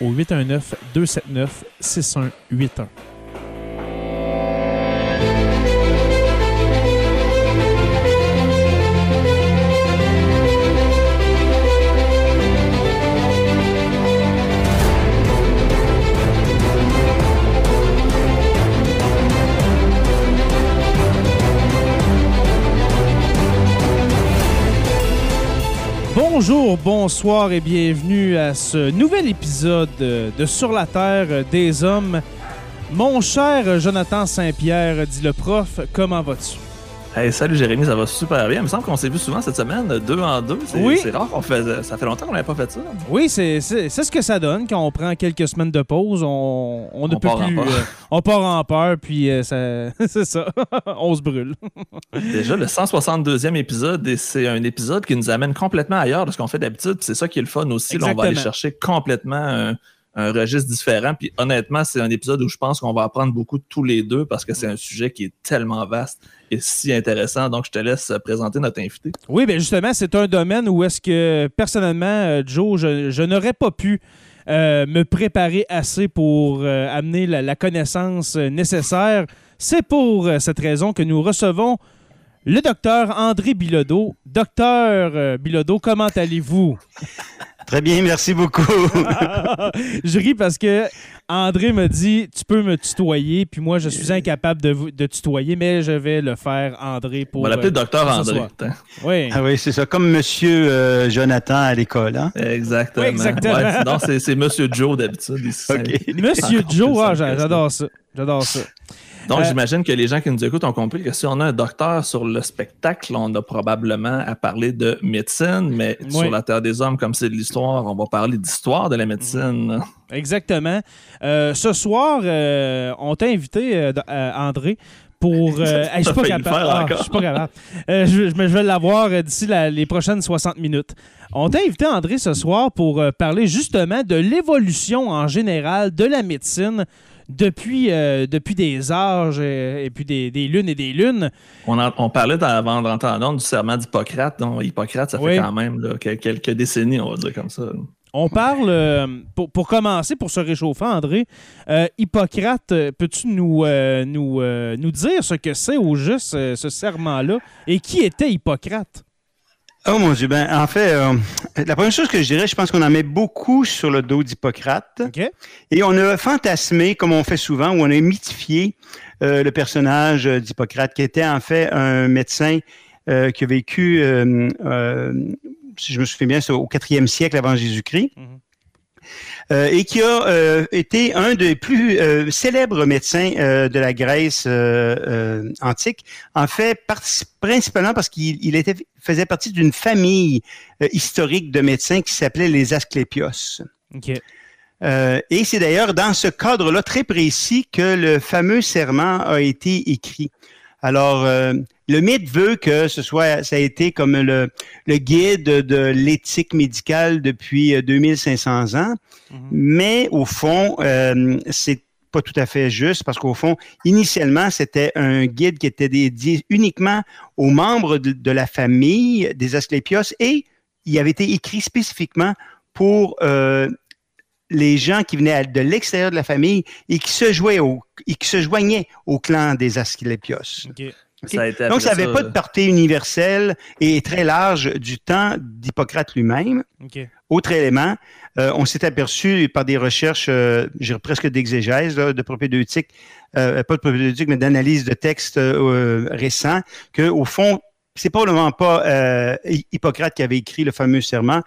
au 819 Bonjour, bonsoir et bienvenue à ce nouvel épisode de Sur la Terre des Hommes. Mon cher Jonathan Saint-Pierre, dit le prof, comment vas-tu? Hey, salut Jérémy, ça va super bien. Il me semble qu'on s'est vu souvent cette semaine, deux en deux. C'est Oui. c'est rare qu'on fait. Ça fait longtemps qu'on n'avait pas fait ça. Oui, c'est c'est- c'est ce que ça donne quand on prend quelques semaines de pause. On, on ne On peut part en plus. peur. euh, on part en peur, puis euh, ça- c'est ça. on se brûle. Déjà, le 162e épisode, et c'est un épisode qui nous amène complètement ailleurs de ce qu'on fait d'habitude. C'est ça qui est le fun aussi. Là, on va aller chercher complètement un, un registre différent. Puis honnêtement, c'est un épisode où je pense qu'on va apprendre beaucoup tous les deux parce que c'est un sujet qui est tellement vaste et si intéressant. Donc, je te laisse présenter notre invité. Oui, bien justement, c'est un domaine où est-ce que, personnellement, euh, Joe, je, n'aurais pas pu euh, me préparer assez pour euh, amener la, connaissance euh, nécessaire. C'est pour euh, cette raison que nous recevons le docteur André Bilodeau. Docteur euh, Bilodeau, comment allez-vous? Très bien, merci beaucoup. je ris parce que André me dit tu peux me tutoyer, puis moi je suis incapable de, vous- de tutoyer, mais je vais le faire André pour. On va l'appeler euh, Docteur André. Oui. ah oui, c'est ça, comme Monsieur euh, Jonathan à l'école. Hein? Exactement. Oui, exactement. Ouais, non, c'est Monsieur Joe d'habitude. ici. OK. Monsieur Joe, ah, j'adore ça. J'adore ça. Donc, Euh, j'imagine que les gens qui nous écoutent ont compris que si on a un docteur sur le spectacle, on a probablement à parler de médecine, mais Oui. sur la Terre des Hommes, comme c'est de l'histoire, on va parler d'histoire de la médecine. Exactement. Euh, ce soir, euh, on t'a invité, André, pour. euh, hey, je suis pas capable. Ah, je suis pas capable. Euh, je, je- vais l'avoir d'ici la- les prochaines 60 minutes. On t'a invité, André, ce soir pour euh, parler justement de l'évolution en général de la médecine depuis, euh, depuis des âges euh, et puis des, des lunes et des lunes. On, en- on parlait avant de rentrer en du serment d'Hippocrate. Donc, Hippocrate, ça fait quand même là, quelques décennies, on va dire comme ça. On parle, euh, pour, pour commencer, pour se réchauffer, André, euh, Hippocrate, peux-tu nous, nous, nous dire ce que c'est au juste ce serment-là et qui était Hippocrate? Oh mon Dieu, ben en fait, euh, la première chose que je dirais, je pense qu'on en met beaucoup sur le dos d'Hippocrate. Et on a fantasmé, comme on fait souvent, où on a mythifié euh, le personnage d'Hippocrate, qui était en fait un médecin euh, qui a vécu, si je me souviens bien, au 4e siècle avant Jésus-Christ. Mhm. Et qui a euh, été un des plus euh, célèbres médecins euh, de la Grèce euh, euh, antique. En fait, principalement parce qu'il était, faisait partie d'une famille euh, historique de médecins qui s'appelait les Asclépios. OK. Euh, et c'est d'ailleurs dans ce cadre-là très précis que le fameux serment a été écrit. Alors, euh, le mythe veut que ce soit, ça a été comme le, le guide de l'éthique médicale depuis euh, 2500 ans, Mhm. mais au fond, euh, c'est pas tout à fait juste parce qu'au fond, initialement, c'était un guide qui était dédié uniquement aux membres de, la famille des Asclépios et il avait été écrit spécifiquement pour euh, les gens qui venaient de l'extérieur de la famille et qui se, jouaient au, et qui se joignaient au clan des Asclépios. Donc, ça n'avait pas de portée universelle et très large du temps d'Hippocrate lui-même. Autre élément, euh, on s'est aperçu par des recherches, euh, presque d'exégèse, de propédeutique, euh, pas de propédeutique, mais d'analyse de textes euh, récents, qu'au fond, c'est probablement pas euh, Hippocrate qui avait écrit le fameux serment.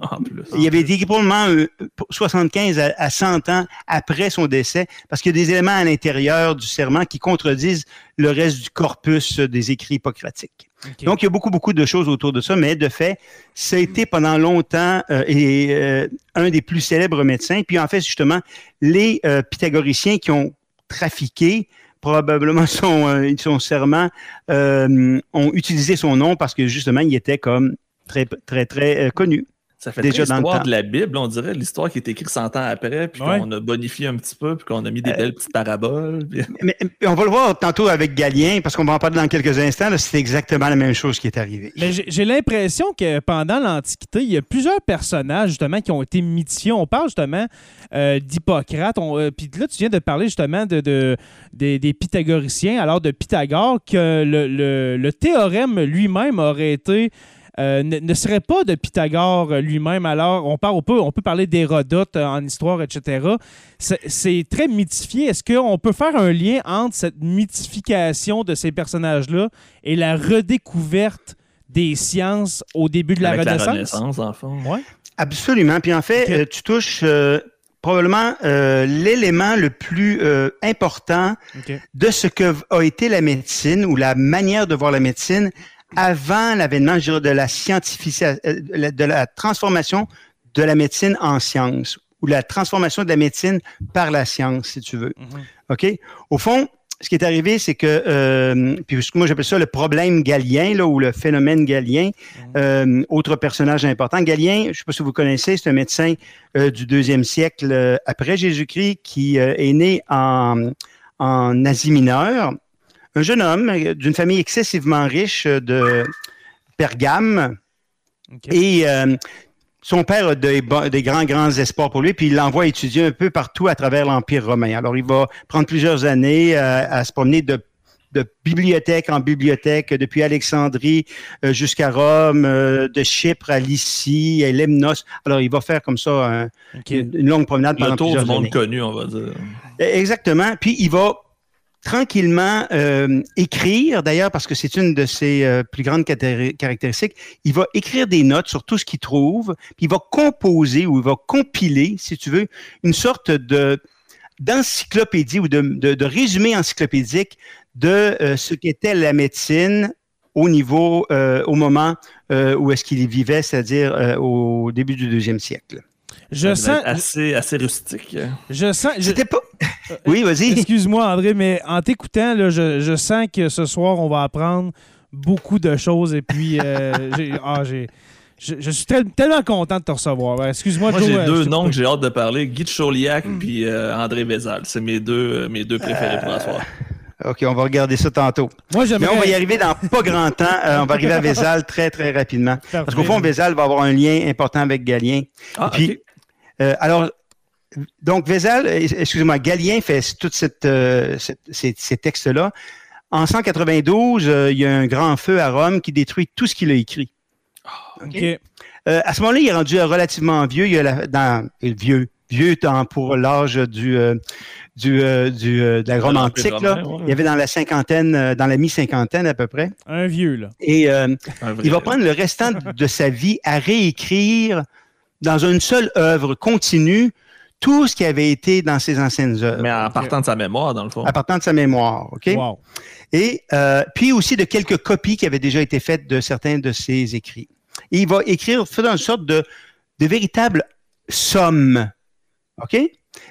Il avait été probablement 75 à, 100 ans après son décès, parce qu'il y a des éléments à l'intérieur du serment qui contredisent le reste du corpus des écrits hippocratiques. Donc, il y a beaucoup, beaucoup de choses autour de ça, mais de fait, ça a été pendant longtemps euh, et, euh, un des plus célèbres médecins. Puis, en fait, justement, les pythagoriciens qui ont trafiqué probablement son, euh, son serment, euh, ont utilisé son nom parce que justement, il était comme très, très, très euh, connu. Ça fait déjà l'histoire de la Bible, on dirait, l'histoire qui est écrite 100 ans après, puis qu'on a bonifié un petit peu, puis qu'on a mis des belles petites paraboles. Mais, on va le voir tantôt avec Galien, parce qu'on va en parler dans quelques instants. C'est exactement la même chose qui est arrivée. Mais j'ai l'impression que pendant l'Antiquité, il y a plusieurs personnages justement qui ont été mythifiés. On parle justement d'Hippocrate, puis là, tu viens de parler justement de, des, pythagoriciens, alors de Pythagore, que le, le théorème lui-même aurait été euh, ne, serait pas de Pythagore lui-même. Alors, on, parle, on, peut, on peut parler d'Hérodote euh, en histoire, etc. C'est très mythifié. Est-ce qu'on peut faire un lien entre cette mythification de ces personnages-là et la redécouverte des sciences au début de la Renaissance? La Renaissance, en fond. Ouais. Absolument. Puis en fait, euh, tu touches probablement l'élément le plus important de ce que a été la médecine ou la manière de voir la médecine avant l'avènement de la euh, de la transformation de la médecine en science ou la transformation de la médecine par la science, si tu veux. Mhm. OK? Au fond, ce qui est arrivé, c'est que, euh, puis moi j'appelle ça le problème galien, là, ou le phénomène galien. Mhm. Euh, autre personnage important, Galien, je ne sais pas si vous connaissez, c'est un médecin du deuxième siècle après Jésus-Christ qui est né en, en Asie mineure un jeune homme euh, d'une famille excessivement riche euh, de Pergame. Et euh, son père a des, grands, grands espoirs pour lui, puis il l'envoie étudier un peu partout à travers l'Empire romain. Alors, il va prendre plusieurs années à se promener de, bibliothèque en bibliothèque, depuis Alexandrie jusqu'à Rome, de Chypre à Lycie, à Lemnos. Alors, il va faire comme ça une, longue promenade pendant Le tour du monde connu, on va dire. Exactement. Puis, il va tranquillement euh, écrire, d'ailleurs, parce que c'est une de ses euh, plus grandes caractéristiques, il va écrire des notes sur tout ce qu'il trouve, puis il va composer ou il va compiler, si tu veux, une sorte de d'encyclopédie ou de, résumé encyclopédique de euh, ce qu'était la médecine au niveau, au moment où est-ce qu'il vivait, c'est-à-dire au début du deuxième siècle. Je sens. Assez, assez rustique. Je sens. C'était pas. oui, vas-y. Excuse-moi, André, mais en t'écoutant, je, je, sens que ce soir, on va apprendre beaucoup de choses. Et puis, euh, ah, j'ai. Je, suis tellement content de te recevoir. Excuse-moi, Moi, j'ai euh, deux noms que j'ai hâte de parler Guy Chauliac et puis euh, André Vézal. C'est mes deux, mes deux préférés pour la soirée. OK, on va regarder ça tantôt. Moi, Mais on va y arriver dans pas grand temps. on va arriver à Vézal très, très rapidement. Parce qu'au fond, Vézal va avoir un lien important avec Galien. Ah, puis, euh, alors, donc, Vézal, euh, excusez-moi, Galien fait tous euh, ces, textes-là. En 192, il y a un grand feu à Rome qui détruit tout ce qu'il a écrit. Ah, à ce moment-là, il est rendu relativement vieux. Il y a la, dans vieux, vieux temps pour l'âge du, du, de la Rome antique. Il y avait dans la cinquantaine, dans la mi-cinquantaine à peu près. Un vieux, là. Et il va prendre le restant de sa vie à réécrire dans une seule œuvre continue tout ce qui avait été dans ses anciennes œuvres. Mais en partant de sa mémoire, dans le fond. En partant de sa mémoire, OK? Wow. Et euh, puis aussi de quelques copies qui avaient déjà été faites de certains de ses écrits. Et il va écrire, faire une sorte de, de véritable somme, OK?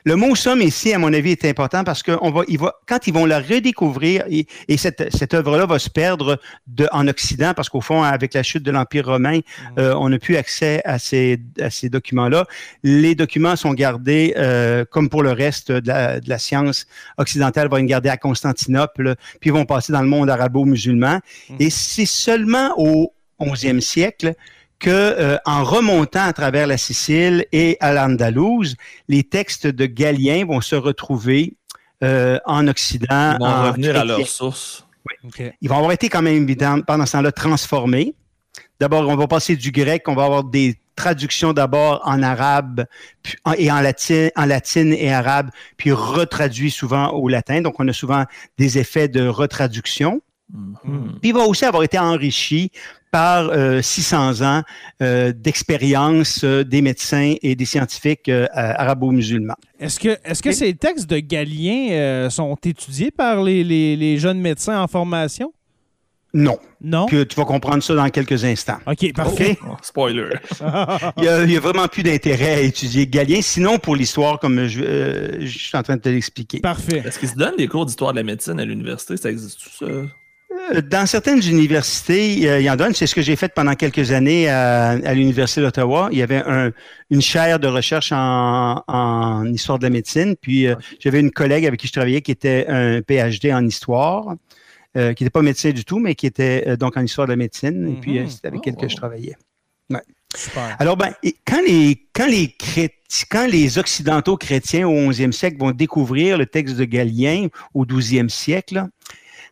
Le mot somme ici, à mon avis, est important parce que on va, il va, quand ils vont la redécouvrir, et, et cette, cette œuvre-là va se perdre de, en Occident parce qu'au fond, avec la chute de l'Empire romain, euh, on n'a plus accès à ces, à ces documents-là. Les documents sont gardés, euh, comme pour le reste de la, de la science occidentale, vont être gardés à Constantinople, puis vont passer dans le monde arabo-musulman. Et c'est seulement au 11e siècle que euh, en remontant à travers la Sicile et à l'Andalouse, les textes de Galien vont se retrouver euh, en Occident. Ils vont en revenir à chrétien. leur source. OK. Ils vont avoir été quand même évidemment pendant ce temps-là transformés. D'abord, on va passer du grec, on va avoir des traductions d'abord en arabe et en latin, en latine et arabe, puis retraduit souvent au latin. Donc, on a souvent des effets de retraduction. Mhm. Puis il va aussi avoir été enrichi par euh, 600 ans euh, d'expérience euh, des médecins et des scientifiques euh, arabo-musulmans. Est-ce que, est-ce que Et- ces textes de Galien euh, sont étudiés par les, les- les jeunes médecins en formation? Non, Non? que tu vas comprendre ça dans quelques instants. OK, parfait. Oh, spoiler. Il n'y a, il y a vraiment plus d'intérêt à étudier Galien, sinon pour l'histoire, comme je, euh, je suis en train de te l'expliquer. Parfait. Est-ce qu'ils se donnent des cours d'histoire de la médecine à l'université? Ça existe tout ça? Euh, Dans certaines universités, euh, il y en donne. C'est ce que j'ai fait pendant quelques années à, à l'Université d'Ottawa. Il y avait un- une chaire de recherche en, en histoire de la médecine. Puis euh, j'avais une collègue avec qui je travaillais qui était un PhD en histoire, euh, qui n'était pas médecin du tout, mais qui était euh, donc en histoire de la médecine. Et puis euh, Mhm. c'était avec Oh, elle que wow. je travaillais. Super. Alors, ben, quand les, quand les chréti- quand les occidentaux chrétiens au 11e siècle vont découvrir le texte de Galien au 12e siècle,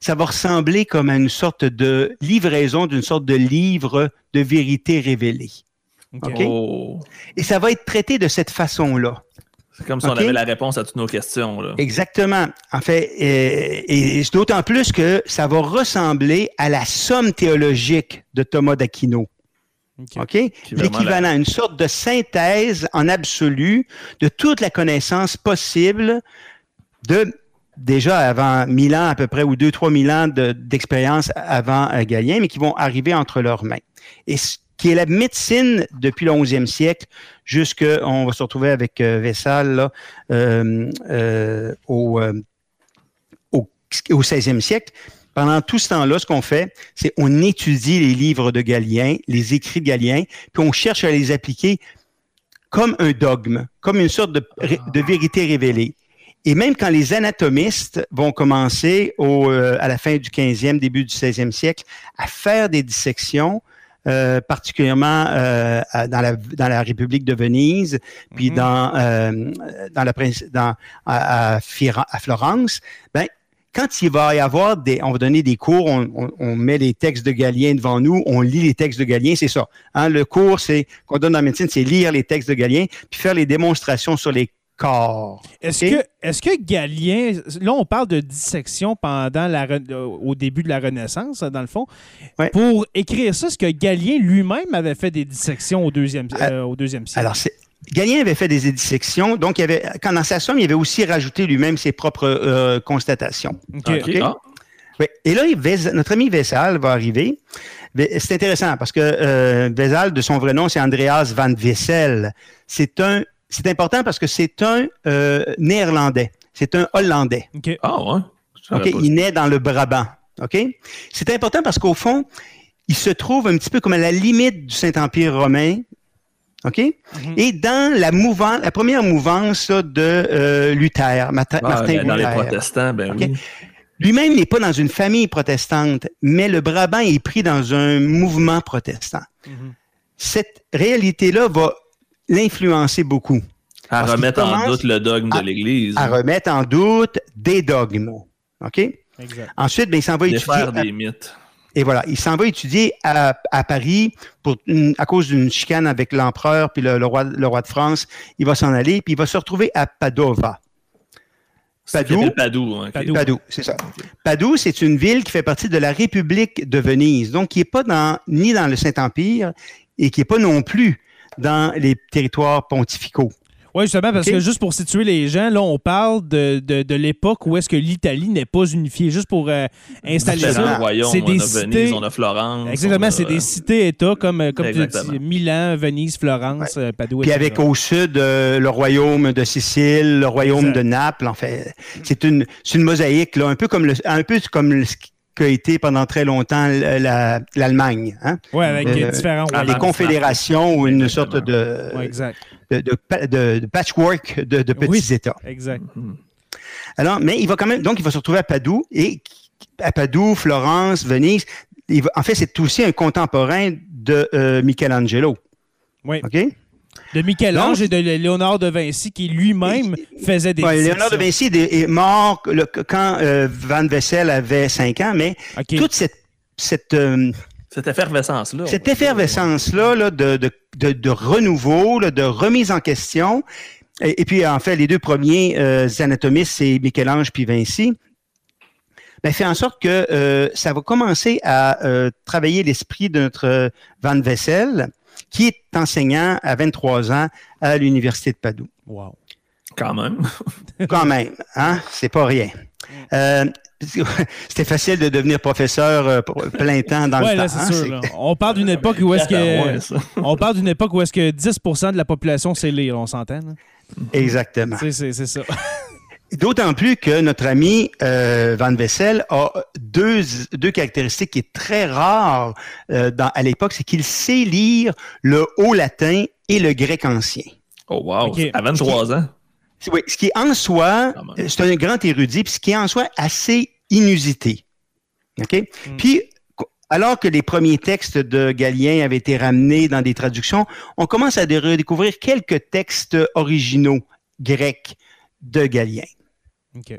ça va ressembler comme à une sorte de livraison d'une sorte de livre de vérité révélée. OK. OK? Oh. Et ça va être traité de cette façon-là. C'est comme si on avait la réponse à toutes nos questions. Là. Exactement. En fait, euh, et, et c'est d'autant plus que ça va ressembler à la somme théologique de Thomas d'Aquino. OK. L'équivalent, une sorte de synthèse en absolu de toute la connaissance possible de déjà avant 1000 ans à peu près, ou 2-3 000 ans de- d'expérience avant euh, Galien, mais qui vont arriver entre leurs mains. Et ce qui est la médecine depuis le 11e siècle, jusque, on va se retrouver avec euh, Vessal euh, au, euh, au, au 16e siècle. Pendant tout ce temps-là, ce qu'on fait, c'est on étudie les livres de Galien, les écrits de Galien, puis on cherche à les appliquer comme un dogme, comme une sorte de vérité révélée. Et même quand les anatomistes vont commencer au, euh, à la fin du 15e, début du 16e siècle, à faire des dissections, euh, particulièrement euh, dans, la, dans la République de Venise, puis Mhm. dans, euh, dans la dans, à, Florence, ben, quand il va y avoir des, on va donner des cours, on, on- on met les textes de Galien devant nous, on lit les textes de Galien, c'est ça. Hein, le cours, c'est qu'on donne la médecine, c'est lire les textes de Galien, puis faire les démonstrations sur les corps. Est-ce que, est que Galien, là on parle de dissection pendant la, euh, au début de la Renaissance, dans le fond. Ouais. Pour écrire ça, est-ce que Galien lui-même avait fait des dissections au deuxième, euh, au deuxième siècle? Alors, Galien avait fait des dissections, donc il avait, quand dans sa somme, il avait aussi rajouté lui-même ses propres euh, constatations. OK. Ok? OK. Ah, Oui. Et là, notre ami Vessal va arriver. C'est intéressant parce que euh, Vessal, de son vrai nom, c'est Andreas van Wessel. C'est un, c'est important parce que c'est un euh, néerlandais. C'est un hollandais. OK. ah ouais. Pas. Il naît dans le Brabant. OK? C'est important parce qu'au fond, il se trouve un petit peu comme à la limite du Saint-Empire romain. OK? Mhm. Et dans la mouvance, la première mouvance là, de euh, Luther, Martin, Ah, Martin ben, dans les Luther. protestants, ben oui. Lui-même n'est pas dans une famille protestante, mais le Brabant est pris dans un mouvement protestant. Mhm. Cette réalité-là va l'influencer beaucoup, À Parce remettre en doute le dogme à- de l'Église. à remettre en doute des dogmes. OK? Exact. Ensuite, ben, il s'en va étudier. Défaire à- des mythes. Et voilà, il s'en va étudier à, à Paris pour une- à cause d'une chicane avec l'empereur puis le, le roi, le roi de France. Il va s'en aller, puis il va se retrouver à Padova. Padoue. qui s'appelle Padoue. hein. Padoue. Padoue, c'est ça. Padoue, c'est une ville qui fait partie de la République de Venise, donc qui n'est pas dans, ni dans le Saint-Empire et qui n'est pas non plus dans les territoires pontificaux. Oui, justement, parce que juste pour situer les gens, là, on parle de, de, de l'époque où est-ce que l'Italie n'est pas unifiée. Juste pour euh, installer ça. C'est on des a Venise, on a Florence. Exactement, on a, c'est euh, des cités-États comme, euh, comme tu. Milan, Venise, Florence, euh, Padoue, Puis avec au sud euh, le royaume de Sicile, le royaume Exact. de Naples. En fait, c'est une, c'est une mosaïque, là, un peu comme le, un peu comme le- qu'a été pendant très longtemps la- la- l'Allemagne. Hein? Ouais, avec Euh, différents royaumes. confédérations ou une sorte de, Ouais, exact. de, de pa- de- de patchwork de, de petits Oui. États. Exact. Mhm. Alors, mais il va quand même, donc il va se retrouver à Padoue et à Padoue, Florence, Venise. Il va- en fait, c'est aussi un contemporain de euh, Michelangelo. Oui. OK? De Michel-Ange et de Léonard de Vinci qui lui-même faisait des Ouais, Léonard de. Vinci est, mort le- quand euh, Van Vessel avait 5 ans, mais toute cette, cette, euh, Cette effervescence-là. cette effervescence-là là, de, de, de, de renouveau, là, de remise en question, et, et puis en fait, les deux premiers euh, anatomistes, c'est Michel-Ange puis Vinci, ben, fait en sorte que euh, ça va commencer à euh, travailler l'esprit de notre Van Vessel, qui est enseignant à 23 ans à l'Université de Padoue. Wow. Quand même. Quand même, hein? C'est pas rien. Euh, C'était facile de devenir professeur euh, plein temps dans Ouais, le là, temps. c'est hein, sûr. c'est- là. On parle d'une époque où est-ce que. On parle d'une époque où est-ce que 10% de la population sait lire, on s'entend. Exactement. C'est- C'est c'est ça. D'autant plus que notre ami euh, Van Vessel a deux, deux caractéristiques qui est très rares euh, dans, à l'époque, c'est qu'il sait lire le haut latin et le grec ancien. Oh, wow. Ok. À 23 ans. Oui, ce qui est en soi, même. euh, c'est un grand érudit, puis ce qui est en soi assez inusité. OK? Mm. Puis, alors que les premiers textes de Galien avaient été ramenés dans des traductions, on commence à dé- redécouvrir quelques textes originaux grecs de Galien. OK.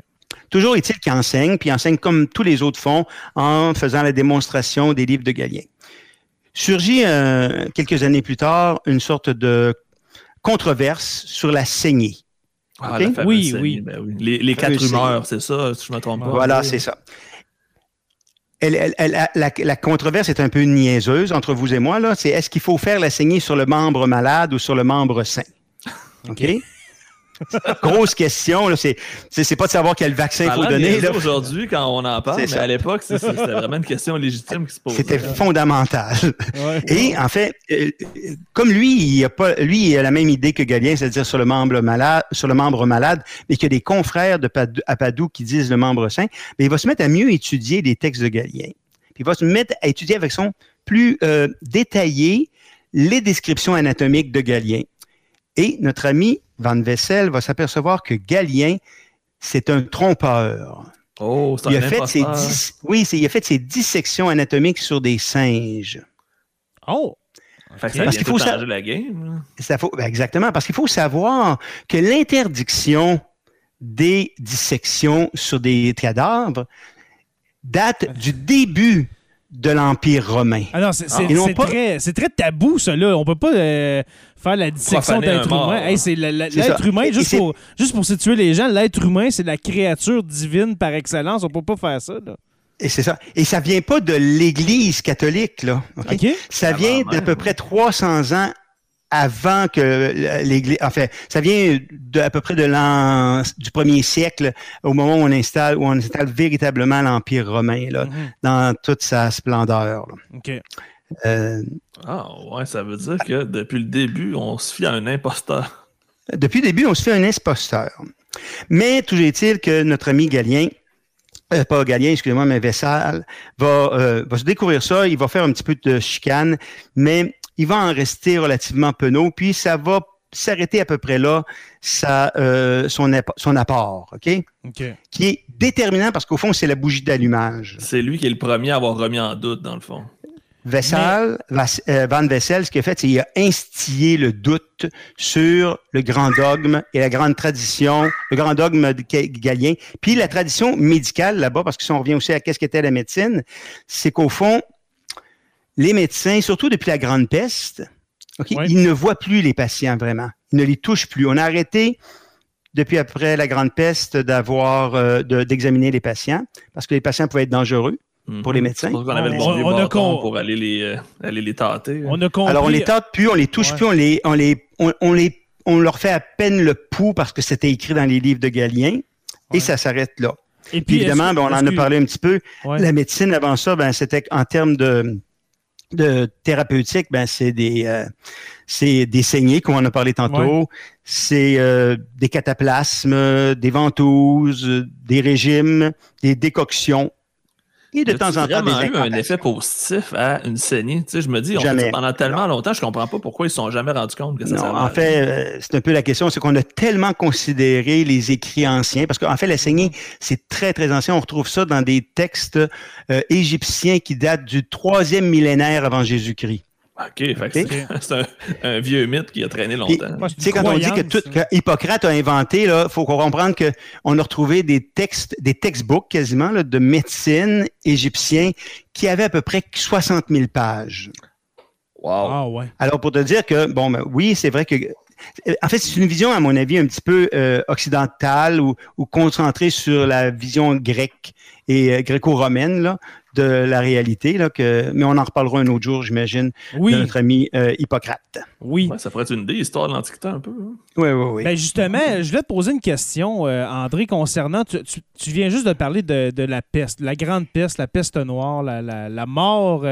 Toujours est-il qu'il enseigne, puis il enseigne comme tous les autres font, en faisant la démonstration des livres de Galien. Surgit euh, quelques années plus tard une sorte de controverse sur la saignée. Ah, la Oui, saignée, oui. ben oui. Les, les quatre rumeurs, c'est ça, si je me trompe pas. Voilà, c'est ça. Elle- elle- elle- la, la controverse est un peu niaiseuse entre vous et moi. là. C'est est-ce qu'il faut faire la saignée sur le membre malade ou sur le membre sain? OK? Grosse question. là. C'est, pas de savoir quel vaccin il faut donner. aujourd'hui quand on en parle, mais ça. à l'époque, c'était vraiment une question légitime qui se posait. C'était fondamental. Ouais. Et en fait, euh, euh, comme lui, il a pas, lui, il a la même idée que Galien, c'est-à-dire sur le membre malade, sur le membre malade, mais qu'il y a des confrères de Padoue, à Padoue qui disent le membre sain, mais il va se mettre à mieux étudier les textes de Galien. Puis il va se mettre à étudier avec son plus euh, détaillé les descriptions anatomiques de Galien. Et notre ami Van Vessel va s'apercevoir que Galien, c'est un trompeur. Oh, c'est Il un a, fait ses oui, c'est- il a fait ses dissections anatomiques sur des singes. Oh! Fait que ça Parce qu'il faut la game. Ça faut, ben exactement, parce qu'il faut savoir que l'interdiction des dissections sur des cadavres date du début de l'Empire romain. Alors, c'est c'est- Ils n'ont c'est pas- très, c'est très tabou, ça, là. On peut pas euh, faire la dissection d'être humain. Hey, c'est l'être humain, Et- juste pour, juste pour situer les gens, l'être humain, c'est la créature divine par excellence. On peut pas faire ça, là. Et c'est ça. Et ça vient pas de l'Église catholique, là. Ça vient d'à peu près 300 ans avant que l'Église, en fait, ça vient de, à peu près de l'an, du premier siècle, au moment où on installe, où on installe véritablement l'Empire romain, là, Mhm. dans toute sa splendeur. là. OK. Euh, Ah, ouais, ça veut dire que depuis le début, on se fie à un imposteur. Depuis le début, on se fait un imposteur. Mais toujours est-il que notre ami Galien, euh, pas Galien, excusez-moi, mais Vessal, va, euh, va se découvrir ça, il va faire un petit peu de chicane, mais il va en rester relativement penaud, puis ça va s'arrêter à peu près là, sa, euh, son, son apport, OK? OK. Qui est déterminant parce qu'au fond, c'est la bougie d'allumage. C'est lui qui est le premier à avoir remis en doute, dans le fond. Euh, Van Vessel, ce qu'il a fait, c'est qu'il a instillé le doute sur le grand dogme et la grande tradition, le grand dogme galien. Puis la tradition médicale là-bas, parce que si on revient aussi à qu'est-ce qu'était la médecine, c'est qu'au fond, les médecins, surtout depuis la grande peste, ils ne voient plus les patients vraiment. Ils ne les touchent plus. On a arrêté depuis après la grande peste d'avoir euh, de- d'examiner les patients parce que les patients pouvaient être dangereux. Pour les Mhm. médecins? Pour qu'on avait le On- bon vieux on a con- pour aller les, euh, aller les tâter. On a compris. Alors, on les tâte plus, on les touche Ouais. plus, on les, on les, on, on les, on leur fait à peine le pouls parce que c'était écrit dans les livres de Galien, et ça s'arrête là. Et puis, évidemment, ben, on en a parlé un petit peu. La médecine, avant ça, ben, c'était en termes de, de thérapeutique, ben, c'est des, euh, c'est des saignées, comme on en a parlé tantôt. C'est euh, des cataplasmes, des ventouses, des régimes, des décoctions. Et de temps en temps, des eu un effet positif à une saignée. Tu sais, je me dis, on fait pendant tellement longtemps, je ne comprends pas pourquoi ils ne se sont jamais rendus compte que ça non, En fait, euh, c'est un peu la question, c'est qu'on a tellement considéré les écrits anciens, parce qu'en fait, la saignée, c'est très, très ancien. On retrouve ça dans des textes euh, égyptiens qui datent du troisième millénaire avant Jésus-Christ. OK, c'est un, vieux mythe qui a traîné longtemps. Tu sais, quand on dit que, tout, Hippocrate a inventé, il faut comprendre qu'on a retrouvé des textes, des textbooks quasiment de médecine égyptiens qui avaient à peu près 60 000 pages. Wow. Ah, ouais. Alors, pour te dire que, bon, ben, oui, c'est vrai que en fait, c'est une vision, à mon avis, un petit peu euh, occidentale ou, concentrée sur la vision grecque et euh, gréco-romaine de la réalité. Là, que, mais on en reparlera un autre jour, j'imagine, de notre ami euh, Hippocrate. Oui. ça pourrait être une idée, histoire de l'Antiquité un peu. Oui, oui, oui. Ben justement, je vais te poser une question, André, concernant. Tu, viens juste de parler de, la peste, la grande peste, la peste noire, la, la mort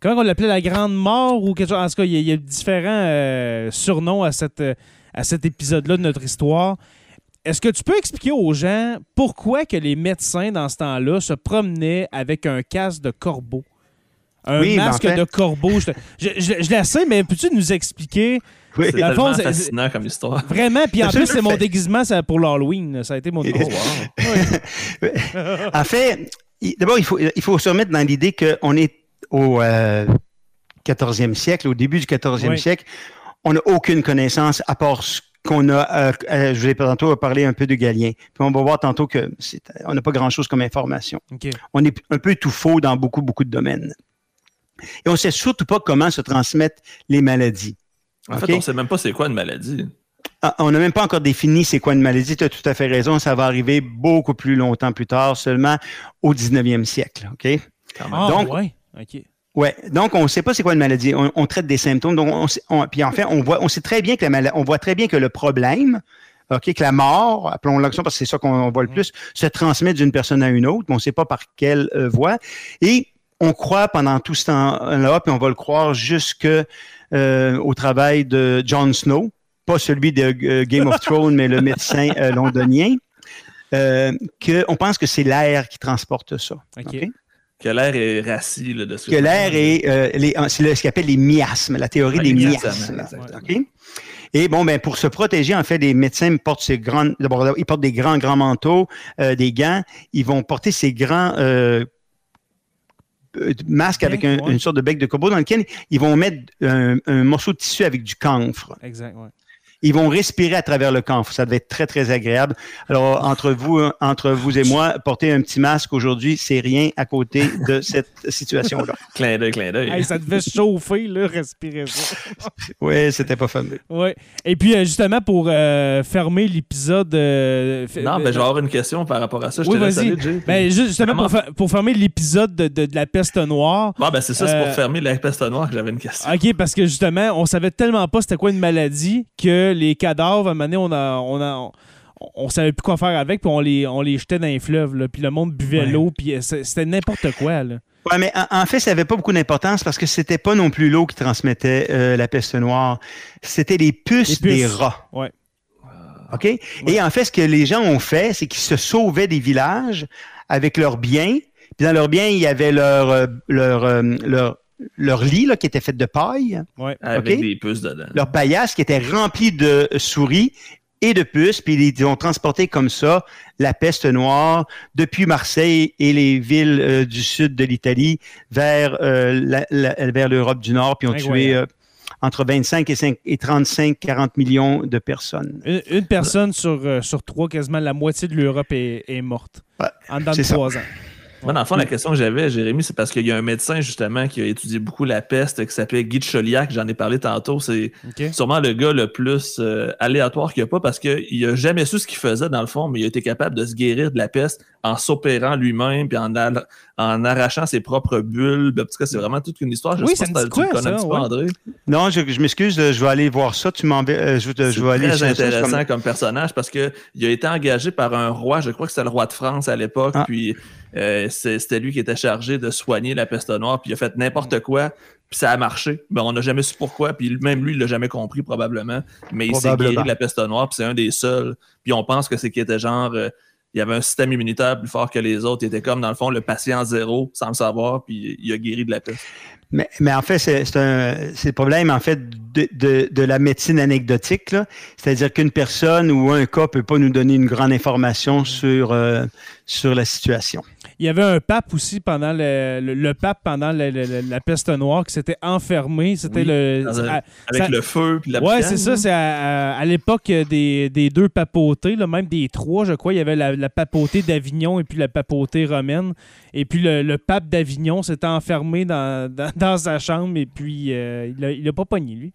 comment on l'appelait la grande mort ou quelque chose. En tout cas, il y, a, différents euh, surnoms à, cette, à cet épisode-là de notre histoire. Est-ce que tu peux expliquer aux gens pourquoi que les médecins dans ce temps-là se promenaient avec un casque de corbeau? Un ben, masque de corbeau. Je, je, la sais, mais peux-tu nous expliquer? Oui. C'est tellement fascinant comme histoire. Vraiment, puis en plus, c'est mon déguisement pour l'Halloween. Ça a été mon déguisement. en fait, d'abord, il faut, il faut se remettre dans l'idée qu'on est au 14e euh, siècle, au début du 14e siècle, on n'a aucune connaissance à part ce qu'on a, euh, euh, je vais tantôt parler un peu de Galien. Puis on va voir tantôt que on n'a pas grand-chose comme information. On est un peu tout faux dans beaucoup, beaucoup de domaines. Et on ne sait surtout pas comment se transmettent les maladies. En fait, on ne sait même pas c'est quoi une maladie. Ah, on n'a même pas encore défini c'est quoi une maladie. Tu as tout à fait raison. Ça va arriver beaucoup plus longtemps plus tard, seulement au 19e siècle. OK? Ah, Donc, OK. Ouais, donc on ne sait pas c'est quoi une maladie. On, traite des symptômes. Donc on, puis en fait, on voit, on sait très bien que la maladie, on voit très bien que le problème, ok, que la mort, appelons l'action parce que c'est ça qu'on voit le mm. plus, se transmet d'une personne à une autre, mais on ne sait pas par quelle euh, voie. Et on croit pendant tout ce temps-là, puis on va le croire jusque euh, au travail de Jon Snow, pas celui de euh, Game of Thrones, mais le médecin londonien, qu'on pense que c'est l'air qui transporte ça. OK? Que l'air est rassis de ce Que l'air est, euh, c'est ce qu'on appelle les miasmes, la théorie des miasmes. Et bon, ben pour se protéger, en fait, les médecins portent ces grands, d'abord, ils portent des grands, grands manteaux, euh, des gants. Ils vont porter ces grands euh, masques avec une sorte de bec de corbeau dans lequel ils vont mettre un, un morceau de tissu avec du camphre. Exact, ouais ils vont respirer à travers le camp. Ça devait être très, très agréable. Alors, entre vous, entre vous et moi, porter un petit masque aujourd'hui, c'est rien à côté de cette situation-là. clin d'œil, clin d'œil. ça devait chauffer, là, respirer ça. oui, c'était pas fameux. Oui. Et puis, euh, justement, pour euh, fermer l'épisode. Euh, non, ben, je vais avoir une question par rapport à ça. Je oui, vas-y. Ben, justement, pour, pour, fermer l'épisode de, de, la peste noire. Ah, ben, c'est ça, c'est pour fermer la peste noire que j'avais une question. OK, parce que justement, on savait tellement pas c'était quoi une maladie que les cadavres, à un moment donné, on a, on savait plus quoi faire avec, puis on les, on les jetait dans les fleuves, puis le monde buvait l'eau, puis euh, c'était n'importe quoi. Là. Ouais, mais en, fait, ça n'avait pas beaucoup d'importance parce que c'était pas non plus l'eau qui transmettait euh, la peste noire, c'était les puces, des rats. Ouais. OK? Et en fait, ce que les gens ont fait, c'est qu'ils se sauvaient des villages avec leurs biens. Puis dans leurs biens, il y avait leur, euh, leur, leur, leur lit là, qui était fait de paille. Avec des puces dedans. Leur paillasse qui était remplie de souris et de puces, puis ils ont transporté comme ça la peste noire depuis Marseille et les villes euh, du sud de l'Italie vers, euh, vers l'Europe du Nord, puis ont tué euh, entre 25 et, et 35, 40 millions de personnes. Une, personne sur, sur trois, quasiment la moitié de l'Europe est, morte en dans trois ans. Moi, dans le fond, la question que j'avais, Jérémy, c'est parce qu'il y a un médecin, justement, qui a étudié beaucoup la peste, qui s'appelait Guy de Choliac, j'en ai parlé tantôt. C'est sûrement le gars le plus euh, aléatoire qu'il n'y a pas parce qu'il n'a jamais su ce qu'il faisait, dans le fond, mais il a été capable de se guérir de la peste en s'opérant lui-même, puis en, en arrachant ses propres bulles. En tout cas, c'est vraiment toute une histoire. Je oui, sais pas si tu connais un petit peu, André? Non, je, je m'excuse, je vais aller voir ça. Tu m'en euh, je, je vais aller très intéressant comme... personnage parce qu'il a été engagé par un roi, je crois que c'était le roi de France à l'époque, ah. puis euh, c'était lui qui était chargé de soigner la peste noire, puis il a fait n'importe quoi, puis ça a marché. Mais on n'a jamais su pourquoi, puis même lui, il l'a jamais compris probablement, mais il s'est guéri de la peste noire, puis c'est un des seuls. Puis on pense que c'est qu'il était genre... Euh, il y avait un système immunitaire plus fort que les autres. Il était comme, dans le fond, le patient zéro, sans le savoir, puis il a guéri de la peste. Mais, mais en fait, c'est le problème en fait de, de, de la médecine anecdotique. C'est-à-dire qu'une personne ou un cas peut pas nous donner une grande information sur, euh, sur la situation. Il y avait un pape aussi pendant le, le, pape pendant la peste noire qui s'était enfermé. C'était le avec le feu puis la Ouais, c'est ça. C'est à, l'époque des, des, deux papautés, là, même des trois, je crois. Il y avait la, papauté d'Avignon et puis la papauté romaine. Et puis le, pape d'Avignon s'était enfermé dans, dans, sa chambre et puis euh, il n'a pas pogné lui.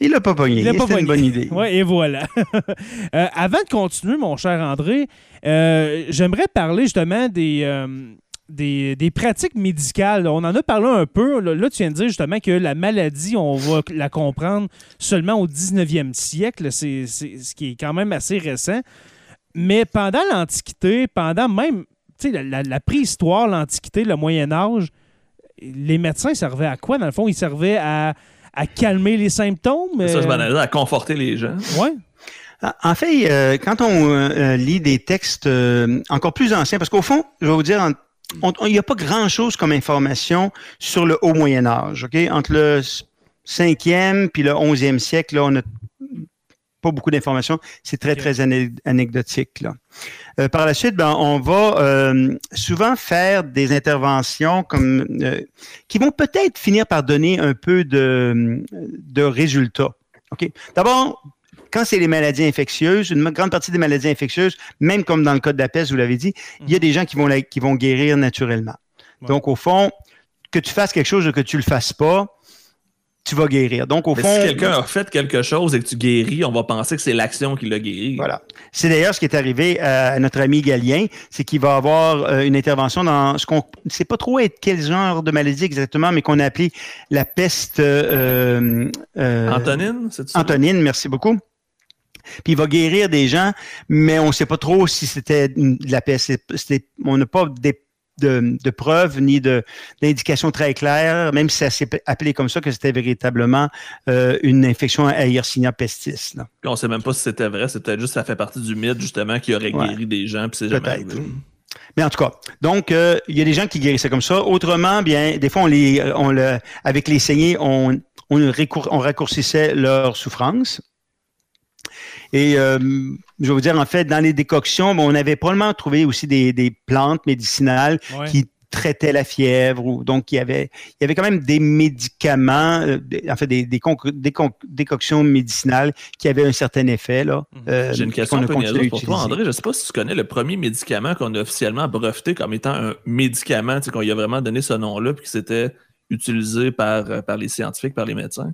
Il l'a pas pogné. C'était une bonne idée. Oui, et voilà. Euh, avant de continuer, mon cher André, euh, j'aimerais parler justement euh, des, des, pratiques médicales. On en a parlé un peu. Là, tu viens de dire justement que la maladie, on va la comprendre seulement au 19e siècle. C'est ce qui est quand même assez récent. Mais pendant l'Antiquité, pendant même la, la, la préhistoire, l'Antiquité, le Moyen Âge, les médecins servaient à quoi, dans le fond? Ils servaient à à calmer les symptômes. Ça, je euh, à conforter les gens. Oui. Ah, en fait, euh, quand on euh, lit des textes encore plus anciens, parce qu'au fond, je vais vous dire, il n'y a pas grand-chose comme information sur le haut Moyen Âge. ok? Entre le 5e puis le 11e siècle, là, on a pas beaucoup d'informations. C'est très, très anecdotique. Là. Euh, par la suite, ben, on va euh, souvent faire des interventions comme euh, qui vont peut-être finir par donner un peu de, de résultats. OK? D'abord, quand c'est les maladies infectieuses, une grande partie des maladies infectieuses, même comme dans le cas de la peste, vous l'avez dit, il y a mhm. des gens qui vont, qui vont guérir naturellement. Donc, au fond, que tu fasses quelque chose ou que tu le fasses pas, tu vas guérir. Donc, au fond. Si quelqu'un a fait quelque chose et que tu guéris, on va penser que c'est l'action qui l'a guéri. Voilà. C'est d'ailleurs ce qui est arrivé à notre ami Galien, c'est qu'il va avoir euh, une intervention dans ce qu'on ne sait pas trop être quel genre de maladie exactement, mais qu'on a appelé la peste. Euh, euh, Antonine, c'est ça? Antonine, merci beaucoup. Puis il va guérir des gens, mais on ne sait pas trop si c'était de la peste. on n'a pas des de, preuves ni d'indications très claires, même si ça s'est appelé comme ça, que c'était véritablement euh, une infection à Yersinia pestis. On ne sait même pas si c'était vrai, c'est peut-être juste ça fait partie du mythe, justement, qui aurait guéri des gens, puis c'est jamais Mais en tout cas, donc, euh, il y a des gens qui guérissaient comme ça. Autrement, bien, des fois, on les, on le, avec les saignées, on, on, on raccourcissait leur souffrance. Et euh, je vais vous dire, en fait, dans les décoctions, on avait probablement trouvé aussi des, plantes médicinales qui traitaient la fièvre. donc, il y, avait, il y avait quand même des médicaments, euh, en fait, des, décoctions médicinales qui avaient un certain effet. Là, mhm. euh, J'ai une question un peu pour toi, André. Je ne sais pas si tu connais le premier médicament qu'on a officiellement breveté comme étant un médicament, qu'on lui a vraiment donné ce nom-là, puis que c'était utilisé par, par les scientifiques, par les médecins.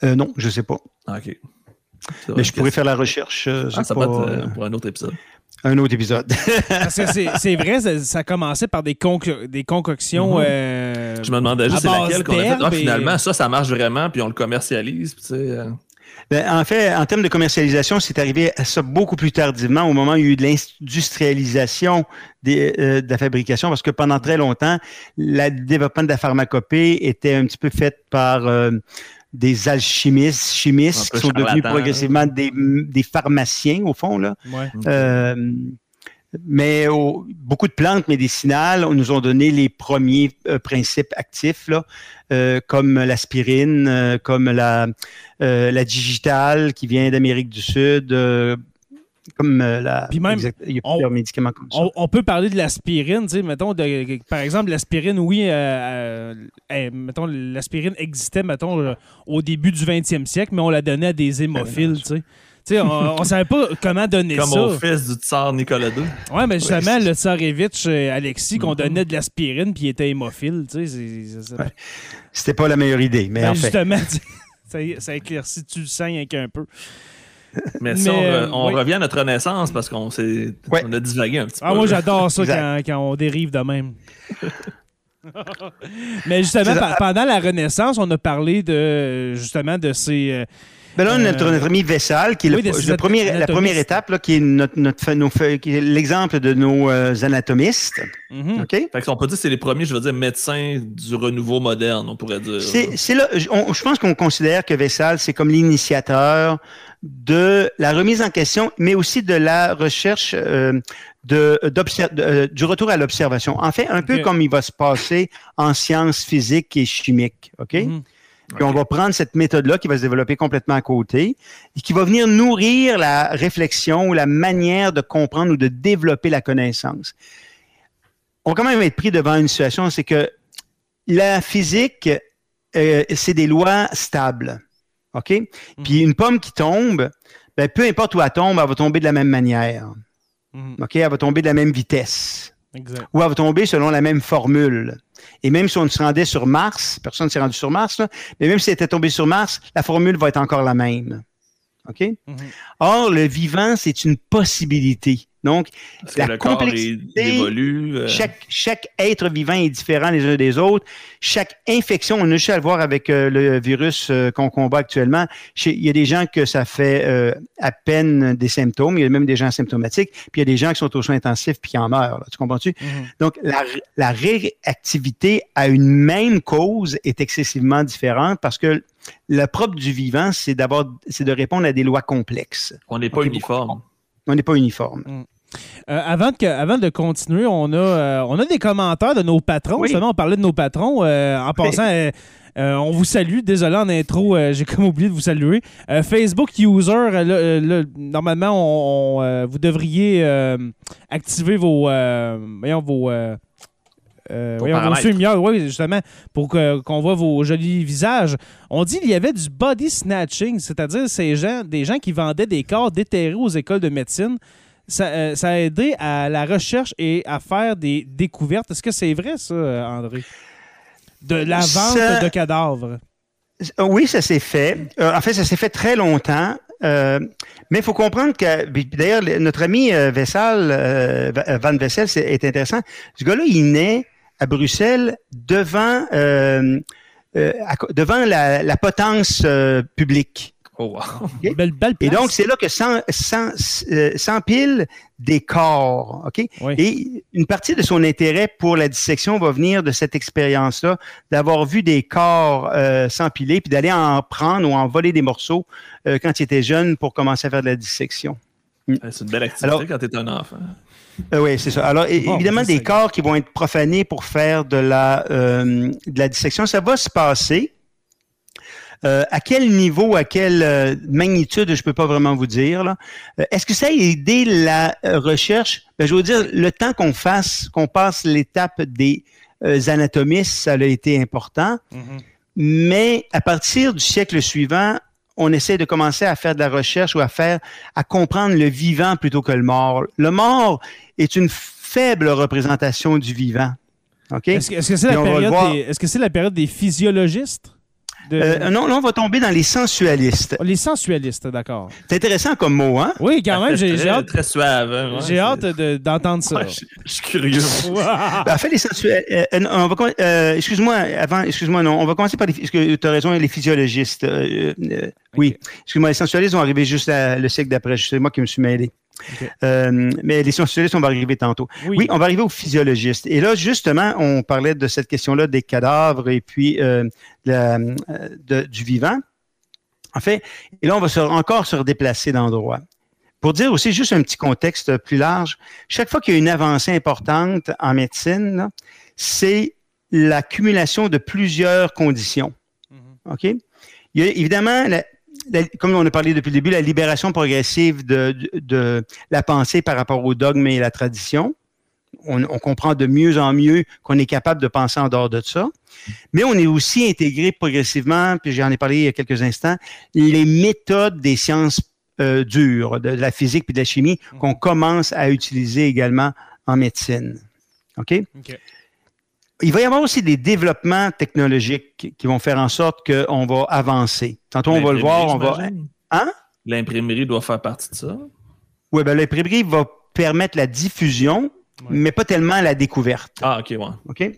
non, je ne sais pas. Ah, OK. Mais je pourrais faire la recherche. Euh, ah, ça va être euh, pour un autre épisode. Un autre épisode. c'est vrai, ça, ça, commençait par des, des concoctions. Mm-hmm. Euh, je me demandais juste c'est laquelle qu'on a fait. Ah, finalement, ça, ça marche vraiment, puis on le commercialise. Ben, en fait, en termes de commercialisation, c'est arrivé à ça beaucoup plus tardivement, au moment où il y a eu de l'industrialisation de la fabrication, parce que pendant très longtemps, le développement de la pharmacopée était un petit peu fait par des alchimistes, chimistes qui sont devenus progressivement des, des, pharmaciens, au fond. Là. Euh, mais beaucoup de plantes médicinales nous ont donné les premiers euh, principes actifs, là, euh, comme l'aspirine, comme la, la digitale qui vient d'Amérique du Sud, comme euh, la. Puis même, il y a plusieurs on, médicaments comme ça. On, peut parler de l'aspirine, tu sais, mettons, de, par exemple, l'aspirine, oui, euh, euh, mettons, l'aspirine existait, mettons, au début du 20e siècle, mais on la donnait à des hémophiles, tu sais. sais, on ne savait pas comment donner ça. Comme au fils du tsar Nicolas II. Oui, mais justement, le tsarevitch Alexis, qu'on mm-hmm. donnait de l'aspirine puis il était hémophile. Tu sais, C'était pas la meilleure idée, mais ben, en fait. Justement, ça, ça éclaircit, tu le sens un peu. Mais, si on, revient à notre renaissance parce qu'on s'est on a divagué un petit ah, peu. Moi, j'adore ça quand, on dérive de même. Mais justement, pendant la Renaissance, on a parlé de justement de ces, ben là, notre, euh, notre, ami Vessal, qui est le, premier, la première étape, là, qui est notre, l'exemple de nos euh, anatomistes. Mm Fait on peut dire que c'est les premiers, je veux dire, médecins du renouveau moderne, on pourrait dire. C'est, là, je pense qu'on considère que Vessal, c'est comme l'initiateur de la remise en question, mais aussi de la recherche euh, de, du retour à l'observation. En fait, un peu comme il va se passer en sciences physiques et chimiques. OK? Mhm. Puis on va prendre cette méthode-là qui va se développer complètement à côté et qui va venir nourrir la réflexion ou la manière de comprendre ou de développer la connaissance. On va quand même être pris devant une situation, c'est que la physique, euh, c'est des lois stables. OK? Mhm. Puis une pomme qui tombe, ben, peu importe où elle tombe, elle va tomber de la même manière. Mhm. OK? Elle va tomber de la même vitesse. Ou elle va tomber selon la même formule. Et même si on se rendait sur Mars, personne ne s'est rendu sur Mars, mais même si était tombé sur Mars, la formule va être encore la même. OK? Mm-hmm. Or, le vivant, c'est une possibilité. Donc, la complexité, euh. chaque, chaque être vivant est différent les uns des autres. Chaque infection, on a juste à le voir avec euh, le virus euh, qu'on combat actuellement. il y a des gens que ça fait à peine des symptômes. Il y a même des gens asymptomatiques. Puis il y a des gens qui sont aux soins intensifs puis qui en meurent. tu comprends-tu? Mm-hmm. Donc, la, la réactivité à une même cause est excessivement différente parce que le propre du vivant, c'est d'abord, c'est de répondre à des lois complexes. On n'est pas uniforme. On n'est pas uniforme. Mm. Euh, avant, de, avant de continuer, on a, euh, on a des commentaires de nos patrons. Oui. on parlait de nos patrons. Euh, en passant, on vous salue. Désolé en intro, j'ai comme oublié de vous saluer. Facebook User, normalement, on, vous devriez activer vos, voyons, vos euh, oui, justement, pour qu'on voit vos jolis visages. On dit qu'il y avait du body snatching, c'est-à-dire ces gens, des gens qui vendaient des corps déterrés aux écoles de médecine. Ça, euh, ça, a aidé à la recherche et à faire des découvertes. Est-ce que c'est vrai, ça, André? De la vente de cadavres. Oui, ça s'est fait. Euh, en fait, ça s'est fait très longtemps. Mais il faut comprendre que, d'ailleurs, notre ami Vessal, Van Vessel, c'est intéressant. Ce gars-là, il naît à Bruxelles devant, euh, euh, devant la, potence euh, publique. Oh, Et donc, c'est là que s'empilent des corps. OK? Et une partie de son intérêt pour la dissection va venir de cette expérience-là, d'avoir vu des corps s'empiler, puis d'aller en prendre ou en voler des morceaux quand il était jeune pour commencer à faire de la dissection. C'est une belle activité quand tu es un enfant. Euh, oui, c'est ça. Alors, évidemment, des corps qui vont être profanés pour faire de la, euh, de la dissection, ça va se passer. Euh, à quel niveau, à quelle magnitude, je ne peux pas vraiment vous dire. Est-ce que ça a aidé la recherche? Ben, je veux dire, le temps qu'on fasse, qu'on passe l'étape des anatomistes, ça a été important. Mm-hmm. Mais à partir du siècle suivant, on essaie de commencer à faire de la recherche ou à faire, à comprendre le vivant plutôt que le mort. Le mort est une faible représentation du vivant. Est-ce que c'est la, la, période des physiologistes? Euh, non, là, on va tomber dans les sensualistes. Les sensualistes, d'accord. C'est intéressant comme mot, hein? Oui, quand même, j'ai hâte. Très suave. Hein, j'ai hâte d'entendre ça. je, suis curieux. Ben, en fait, les sensualistes. Euh, euh, excuse-moi, avant, excuse-moi, non. On va commencer par les. Tu as raison, les physiologistes. oui. Excuse-moi, les sensualistes vont arriver juste le siècle d'après. C'est moi qui me suis mêlé. Euh, mais les scientifiques, on va arriver tantôt. Oui. on va arriver aux physiologistes. Et là, justement, on parlait de cette question-là des cadavres et puis euh, euh, du vivant. En fait, et là, on va encore se redéplacer d'endroit. Pour dire aussi juste un petit contexte plus large, chaque fois qu'il y a une avancée importante en médecine, c'est l'accumulation de plusieurs conditions. Mm-hmm. OK? Il y a évidemment la, comme on a parlé depuis le début, la libération progressive de, la pensée par rapport au dogme et la tradition. On, comprend de mieux en mieux qu'on est capable de penser en dehors de ça. Mais on est aussi intégré progressivement, puis j'en ai parlé il y a quelques instants, les méthodes des sciences euh, dures, de, la physique et de la chimie, qu'on commence à utiliser également en médecine. OK? Il va y avoir aussi des développements technologiques qui vont faire en sorte qu'on va avancer. Tantôt, on va le voir, on va. Hein? l'imprimerie doit faire partie de ça. Oui, ben l'imprimerie va permettre la diffusion, mais pas tellement la découverte. Ah, OK, ouais. OK?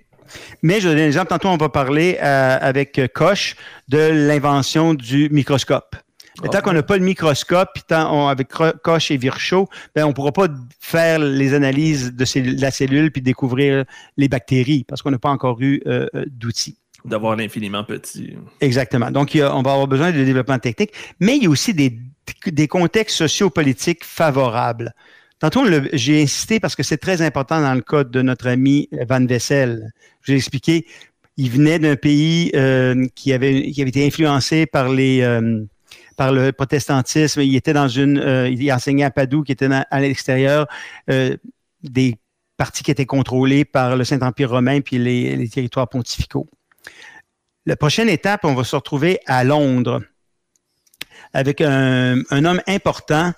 Mais je donne un exemple. Tantôt, on va parler euh, avec Koch de l'invention du microscope. Et tant qu'on n'a pas le microscope, tant avec Koch et Virchow, ben, on ne pourra pas faire les analyses de, la cellule puis découvrir les bactéries parce qu'on n'a pas encore eu euh, euh, d'outils. D'avoir l'infiniment petit. Exactement. Donc, on va avoir besoin de développement technique, mais il y a aussi des, des contextes sociopolitiques favorables. Tantôt, j'ai insisté parce que c'est très important dans le cas de notre ami Van Vessel. Je vous ai expliqué, il venait d'un pays euh, qui, avait, qui avait été influencé par les euh, par le protestantisme. Il était dans une, euh, il enseignait à Padoue, qui était à l'extérieur des parties qui étaient contrôlées par le Saint-Empire romain puis les, territoires pontificaux. La prochaine étape, on va se retrouver à Londres avec un, homme important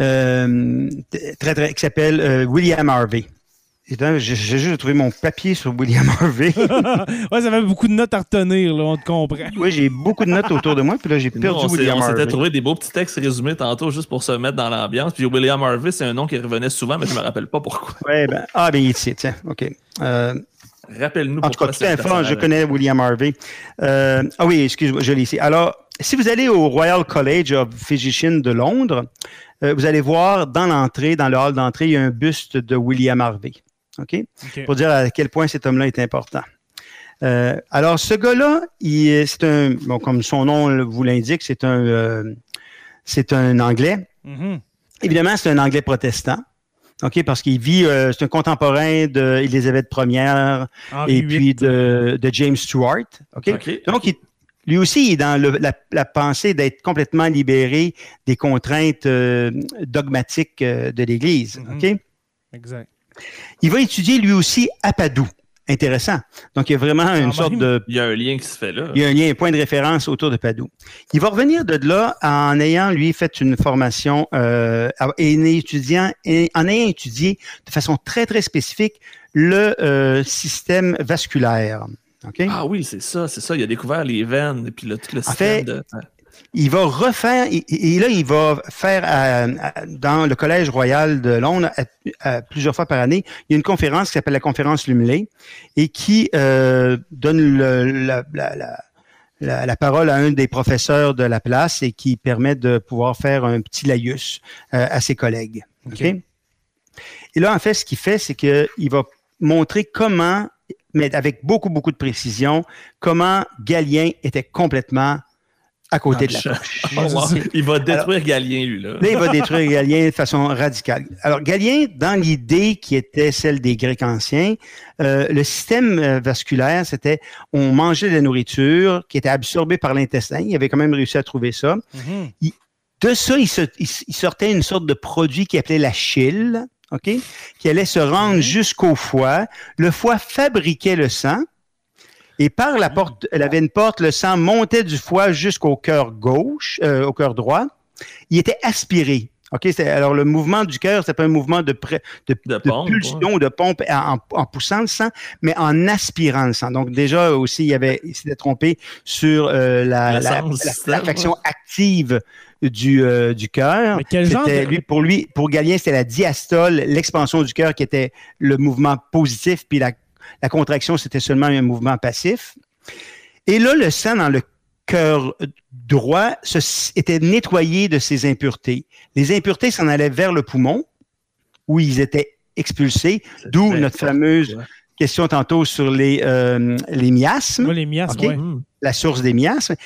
euh, qui s'appelle euh, William Harvey. J'ai juste trouvé mon papier sur William Harvey. ouais, ça fait beaucoup de notes à retenir, là, on te comprend. Oui, j'ai beaucoup de notes autour de moi, puis là, j'ai perdu William Harvey. On s'était trouvé des beaux petits textes résumés tantôt, juste pour se mettre dans l'ambiance. Puis William Harvey, c'est un nom qui revenait souvent, mais je ne me rappelle pas pourquoi. Ouais, ben, ah, ben, il est tiens, OK. Euh, Rappelle-nous En tout cas, tout à je connais William Harvey. ah oui, excuse-moi, je l'ai ici. Alors, si vous allez au Royal College of Physicians de Londres, euh, vous allez voir dans l'entrée, dans le hall d'entrée, il y a un buste de William Harvey. OK? Pour dire à quel point cet homme-là est important. Euh, alors, ce gars-là, c'est un, bon, comme son nom vous l'indique, c'est un, euh, c'est un Anglais. Mm-hmm. Évidemment, c'est un Anglais protestant. OK, parce qu'il vit, c'est un contemporain d'Élisabeth Ier et puis de, James Stewart. OK? Donc, il, lui aussi, il est dans la, pensée d'être complètement libéré des contraintes euh, dogmatiques euh, de l'Église. Mhm. OK? Exact. Il va étudier lui aussi à Padoue. Intéressant. Donc, il y a vraiment une sorte de. Il y a un lien qui se fait là. Il y a un lien, un point de référence autour de Padoue. Il va revenir de là en ayant, lui, fait une formation euh, et étudiant, et en ayant étudié de façon très, très spécifique le euh, système vasculaire. Ah oui, c'est ça, c'est ça. Il a découvert les veines et puis le, tout le système de... Il va refaire, et, là, il va faire dans le Collège royal de Londres plusieurs fois par année, il y a une conférence qui s'appelle la conférence Lumley et qui euh, donne la, la, parole à un des professeurs de la place et qui permet de pouvoir faire un petit laïus euh, à ses collègues. Et là, en fait, ce qu'il fait, c'est qu'il va montrer comment mais avec beaucoup, beaucoup de précision, comment Galien était complètement à côté de la poche. il va détruire Galien, lui. Là. il va détruire Galien de façon radicale. Alors, Galien, dans l'idée qui était celle des Grecs anciens, euh, le système euh, vasculaire, c'était on mangeait de la nourriture qui était absorbée par l'intestin. Il avait quand même réussi à trouver ça. Mm-hmm. de ça, il, il, sortait une sorte de produit qui appelait la. OK? Qui allait se rendre mhm. jusqu'au foie. Le foie fabriquait le sang. Et par la ah. porte, elle avait une porte, le sang montait du foie jusqu'au cœur gauche, euh, au cœur droit. Il était aspiré. OK? Alors, le mouvement du cœur, c'est pas un mouvement de, de, de, pulsion ou de pompe en, poussant le sang, mais en aspirant le sang. Donc, déjà aussi, il, avait, il s'était trompé sur euh, la, la, la, fraction active du, euh, du cœur. Lui, pour lui, pour Galien, c'était la diastole, l'expansion du cœur qui était le mouvement positif, puis la, la contraction, c'était seulement un mouvement passif. Et là, le sang dans le cœur droit se, était nettoyé de ces impuretés. Les impuretés s'en allaient vers le poumon, où ils étaient expulsés, d'où notre fameuse question tantôt sur les, euh, les miasmes. les miasmes, La source des miasmes.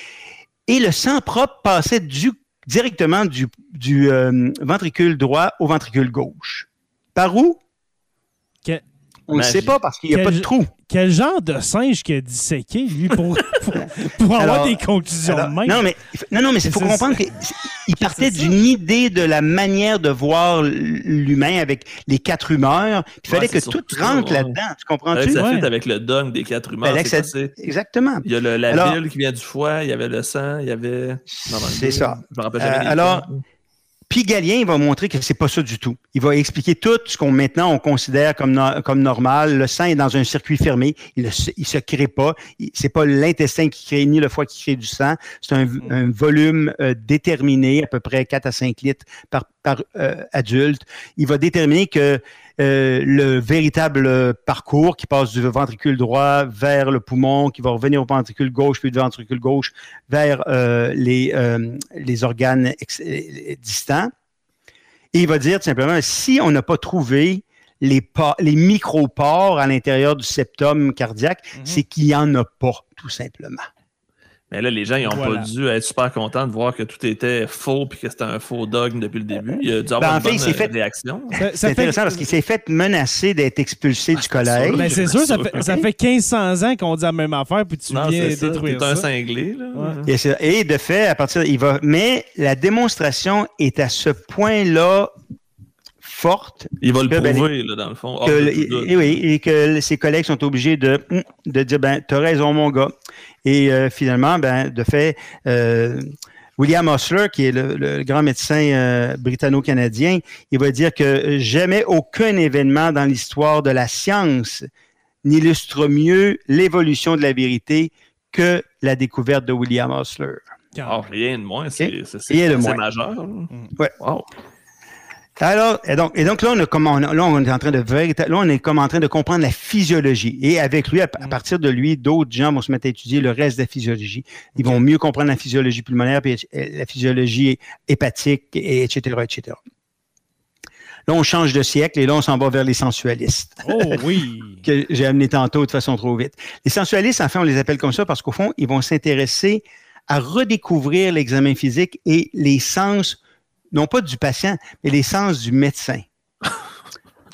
Et le sang propre passait du directement du, du euh, ventricule droit au ventricule gauche. Par où? On ne sait pas parce qu'il n'y a pas de trou. Quel genre de singe qui a disséqué, lui, pour, pour, avoir des conclusions de même? Non, mais non, non, mais il faut comprendre qu'il partait d'une idée de la manière de voir l'humain avec les quatre humeurs. Il fallait que tout rentre là-dedans. Tu comprends-tu? Ça fait avec le dogme des quatre humeurs. Exactement. Il y a la qui vient du foie, il y avait le sang, il y avait. C'est ça. Je me rappelle jamais. Euh, alors, Puis Galien va montrer que c'est pas ça du tout. Il va expliquer tout ce qu'on maintenant on considère comme, comme normal. Le sang est dans un circuit fermé. Il ne se crée pas. C'est pas l'intestin qui crée ni le foie qui crée du sang. C'est un, mm. volume euh, déterminé, à peu près 4 à 5 litres par, par euh, adulte. Il va déterminer que euh, le véritable parcours qui passe du ventricule droit vers le poumon, qui va revenir au ventricule gauche, puis du ventricule gauche vers euh, les, euh, les organes distants. Et il va dire tout simplement, si on n'a pas trouvé les, les micropores à l'intérieur du septum cardiaque, mm-hmm. c'est qu'il n'y en a pas, tout simplement. Mais là, les gens, ils n'ont pas dû être super contents de voir que tout était faux puis que c'était un faux dogme depuis le début. Il a dû avoir ben, une bonne fait, réaction. C'est intéressant parce qu'il s'est fait menacer d'être expulsé du ah, collège. Mais c'est sûr, ça fait, ça fait 1500 ans qu'on dit la même affaire puis tu viens détruire ça. un cinglé. Là. Et, de fait, à partir, il va. Mais la démonstration est à ce point-là forte. Il va le ben, prouver, là, dans le fond. et, oui, et que ses collègues sont obligés de, de dire ben, as raison, mon gars. Et euh, finalement, ben, de fait, euh, William Osler, qui est le, grand médecin euh, britanno-canadien, il va dire que jamais aucun événement dans l'histoire de la science n'illustre mieux l'évolution de la vérité que la découverte de William Osler. Oh, rien de moins, c'est majeur. Ouais. Wow. Alors, et donc, et donc là, on, est comme, là, on est en train de là, on est comme en train de comprendre la physiologie. Et avec lui, à, mm. partir de lui, d'autres gens vont se mettre à étudier le reste de la physiologie. Ils vont mieux comprendre la physiologie pulmonaire, puis la physiologie hépatique, et, etc., etc. Là, on change de siècle et là, on s'en va vers les sensualistes. Oh oui! que j'ai amené tantôt de façon trop vite. Les sensualistes, en fait, on les appelle comme ça parce qu'au fond, ils vont s'intéresser à redécouvrir l'examen physique et les sens non pas du patient, mais les sens du médecin.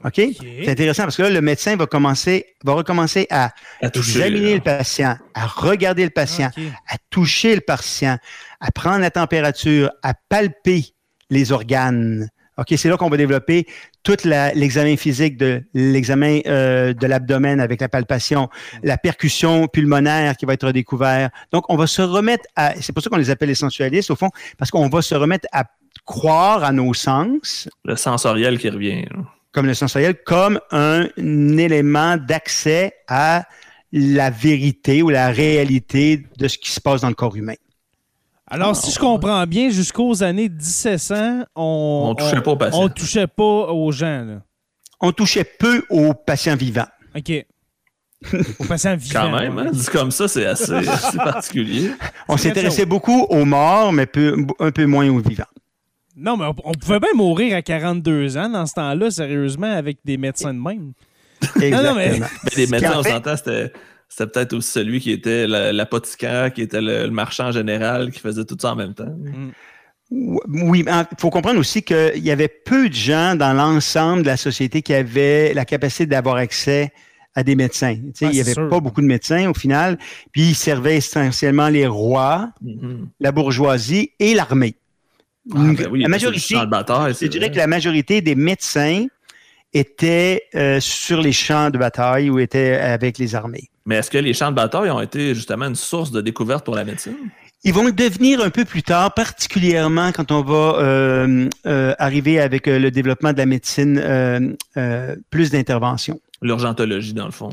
OK? C'est intéressant parce que là, le médecin va commencer, va recommencer à, examiner le patient, à regarder le patient, à toucher le patient, à prendre la température, à palper les organes. OK, c'est là qu'on va développer tout l'examen physique de l'examen euh, de l'abdomen avec la palpation, la percussion pulmonaire qui va être découverte. Donc, on va se remettre à, c'est pour ça qu'on les appelle les sensualistes au fond, parce qu'on va se remettre à croire à nos sens. Le sensoriel qui revient. Comme le sensoriel, comme un, élément d'accès à la vérité ou la réalité de ce qui se passe dans le corps humain. Alors, si je comprends bien, jusqu'aux années 1700, on ne touchait pas aux patients. On touchait pas aux gens. On touchait peu aux patients vivants. OK. aux patients vivants. Quand même, hein? comme ça, c'est assez, particulier. On s'intéressait beaucoup aux morts, mais un peu moins aux vivants. Non, mais on, pouvait bien mourir à 42 ans dans ce temps-là, sérieusement, avec des médecins de même. Exactement. mais... les médecins, on s'entend, c'était c'était peut-être aussi celui qui était l'apothicaire, qui était le, marchand général, qui faisait tout ça en même temps. Mm. Oui, il faut comprendre aussi qu'il y avait peu de gens dans l'ensemble de la société qui avaient la capacité d'avoir accès à des médecins. il n'y avait pas beaucoup de médecins au final, puis ils servaient essentiellement les rois, mm-hmm. la bourgeoisie et l'armée. Ah, ben la majorité, je dirais que la majorité des médecins étaient euh, sur les champs de bataille ou étaient avec les armées. Mais est-ce que les champs de bataille ont été justement une source de découverte pour la médecine? Ils vont devenir un peu plus tard, particulièrement quand on va euh, euh, arriver avec le développement de la médecine, plus d'intervention. L'urgentologie, dans le fond.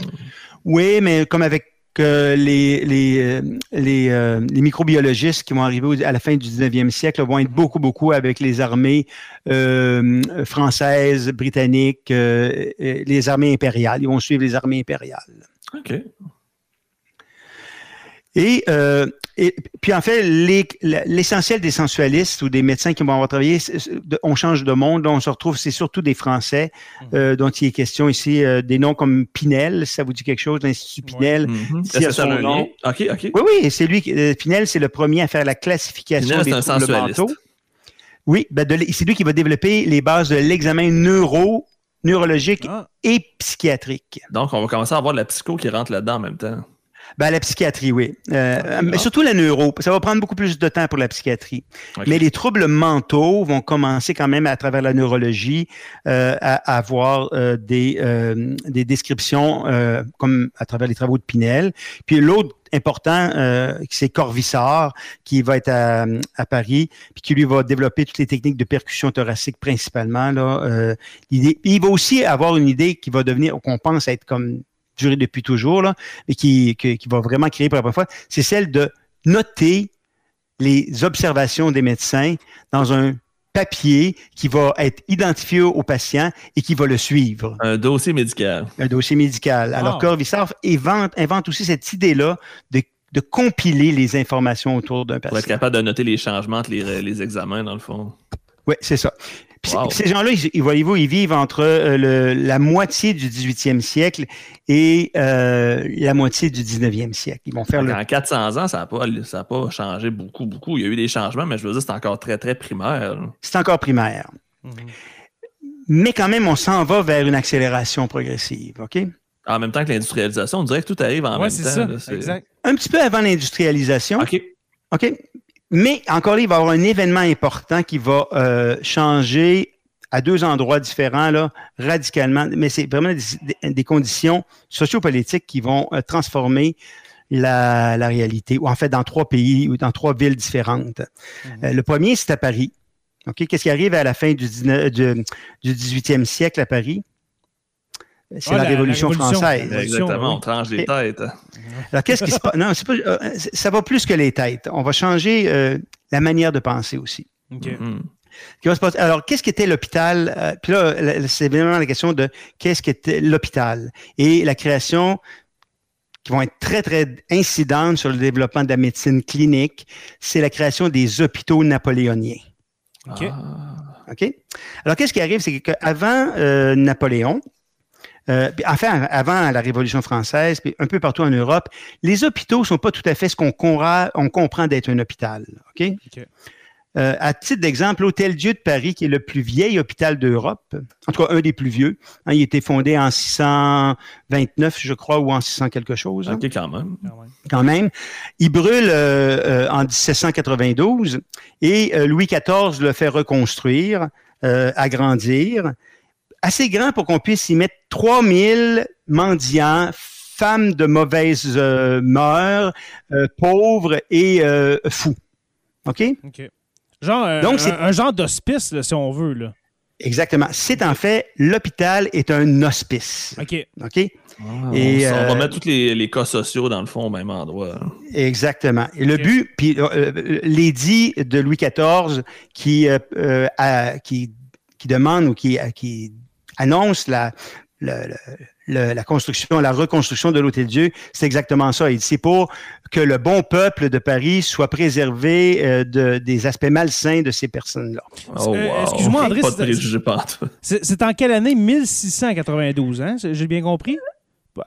Oui, mais comme avec que les, les, euh, euh, les, microbiologistes qui vont arriver à la fin du 19e siècle vont être beaucoup, beaucoup avec les armées euh, françaises, britanniques, les armées impériales. Ils vont suivre les armées impériales. OK. Et et puis en fait, l'essentiel des sensualistes ou des médecins qui vont avoir travaillé, on change de monde, on se retrouve, c'est surtout des Français mmh. euh, dont il est question ici, euh, des noms comme Pinel, ça vous dit quelque chose, l'Institut Pinel? Mmh. C'est son nom. OK, OK. Oui, oui, c'est lui, euh, Pinel, c'est le premier à faire la classification des troubles mentaux. Oui, ben c'est lui qui va développer les bases de l'examen neuro, neurologique ah. et psychiatrique. Donc, on va commencer à avoir de la psycho qui rentre là-dedans en même temps. Ben, la psychiatrie, oui. Euh, ah, mais surtout la neuro. Ça va prendre beaucoup plus de temps pour la psychiatrie. Mais les troubles mentaux vont commencer quand même à travers la neurologie euh, à, avoir euh, des, euh, des descriptions euh, comme à travers les travaux de Pinel. Puis l'autre important, c'est Corvissard, qui va être à, à, Paris, puis qui lui va développer toutes les techniques de percussion thoracique principalement. Là, il va aussi avoir une idée qui va devenir, qu'on pense être comme duré depuis toujours, là, mais qui, qui, va vraiment créer pour la première fois, c'est celle de noter les observations des médecins dans un papier qui va être identifié au patient et qui va le suivre. Un dossier médical. Un dossier médical. Alors, Corvisart invente, invente aussi cette idée-là de, de, compiler les informations autour d'un patient. Pour être capable de noter les changements entre les, les examens, dans le fond. Oui, c'est ça. Ces gens-là, ils, voyez-vous, ils vivent entre euh, la moitié du 18e siècle et euh, la moitié du 19e siècle. Ils vont faire En 400 ans, ça n'a pas, pas changé beaucoup, beaucoup. Il y a eu des changements, mais je veux dire, c'est encore très, très primaire. C'est encore primaire. Mhm. Mais quand même, on s'en va vers une accélération progressive, OK? En même temps que l'industrialisation, on dirait que tout arrive en même temps. Ça, exact. Un petit peu avant l'industrialisation. OK. OK? Mais encore là, il va y avoir un événement important qui va euh, changer à deux endroits différents, là, radicalement. Mais c'est vraiment des, conditions sociopolitiques qui vont euh, transformer la, réalité, ou en fait dans trois pays ou dans trois villes différentes. Mhm. Euh, le premier, c'est à Paris. OK? Qu'est-ce qui arrive à la fin du, 19, du, 18e siècle à Paris? C'est la, Révolution française. Exactement, on tranche les têtes. Alors, qu'est-ce qui se passe? Non, pas, euh, ça va plus que les têtes. On va changer euh, la manière de penser aussi. Mm-hmm. passer? Alors, qu'est-ce qu'était l'hôpital? Euh, puis là, c'est vraiment la question de qu'est-ce qu'était l'hôpital et la création qui vont être très, très incidentes sur le développement de la médecine clinique, c'est la création des hôpitaux napoléoniens. OK. Ah. OK? Alors, qu'est-ce qui arrive? C'est qu'avant Napoléon, euh, enfin, avant la Révolution française, puis un peu partout en Europe, les hôpitaux ne sont pas tout à fait ce qu'on on comprend d'être un hôpital. OK? Euh, à titre d'exemple, l'Hôtel Dieu de Paris, qui est le plus vieil hôpital d'Europe, en tout cas un des plus vieux, hein, il a été fondé en 629, je crois, ou en 600 quelque chose. OK, quand même. Quand même. Il brûle euh, en 1792 et Louis XIV le fait reconstruire, agrandir assez grand pour qu'on puisse y mettre 3000 mendiants, femmes de mauvaise euh, mœurs, euh, pauvres et euh, fous. OK? OK. Genre, Donc, un, un, genre d'hospice, si on veut. Là. Exactement. C'est en fait, l'hôpital est un hospice. OK. OK? Ah, et, on, va mettre tous les, cas sociaux dans le fond au même endroit. Exactement. Et le but, puis l'édit de Louis XIV qui, qui, qui demande ou qui, qui annonce la, la, construction, la reconstruction de l'Hôtel Dieu, c'est exactement ça. Il c'est pour que le bon peuple de Paris soit préservé euh, de, des aspects malsains de ces personnes-là. Oh, euh, excuse-moi, André. C'est en quelle année? 1692, hein? J'ai bien compris?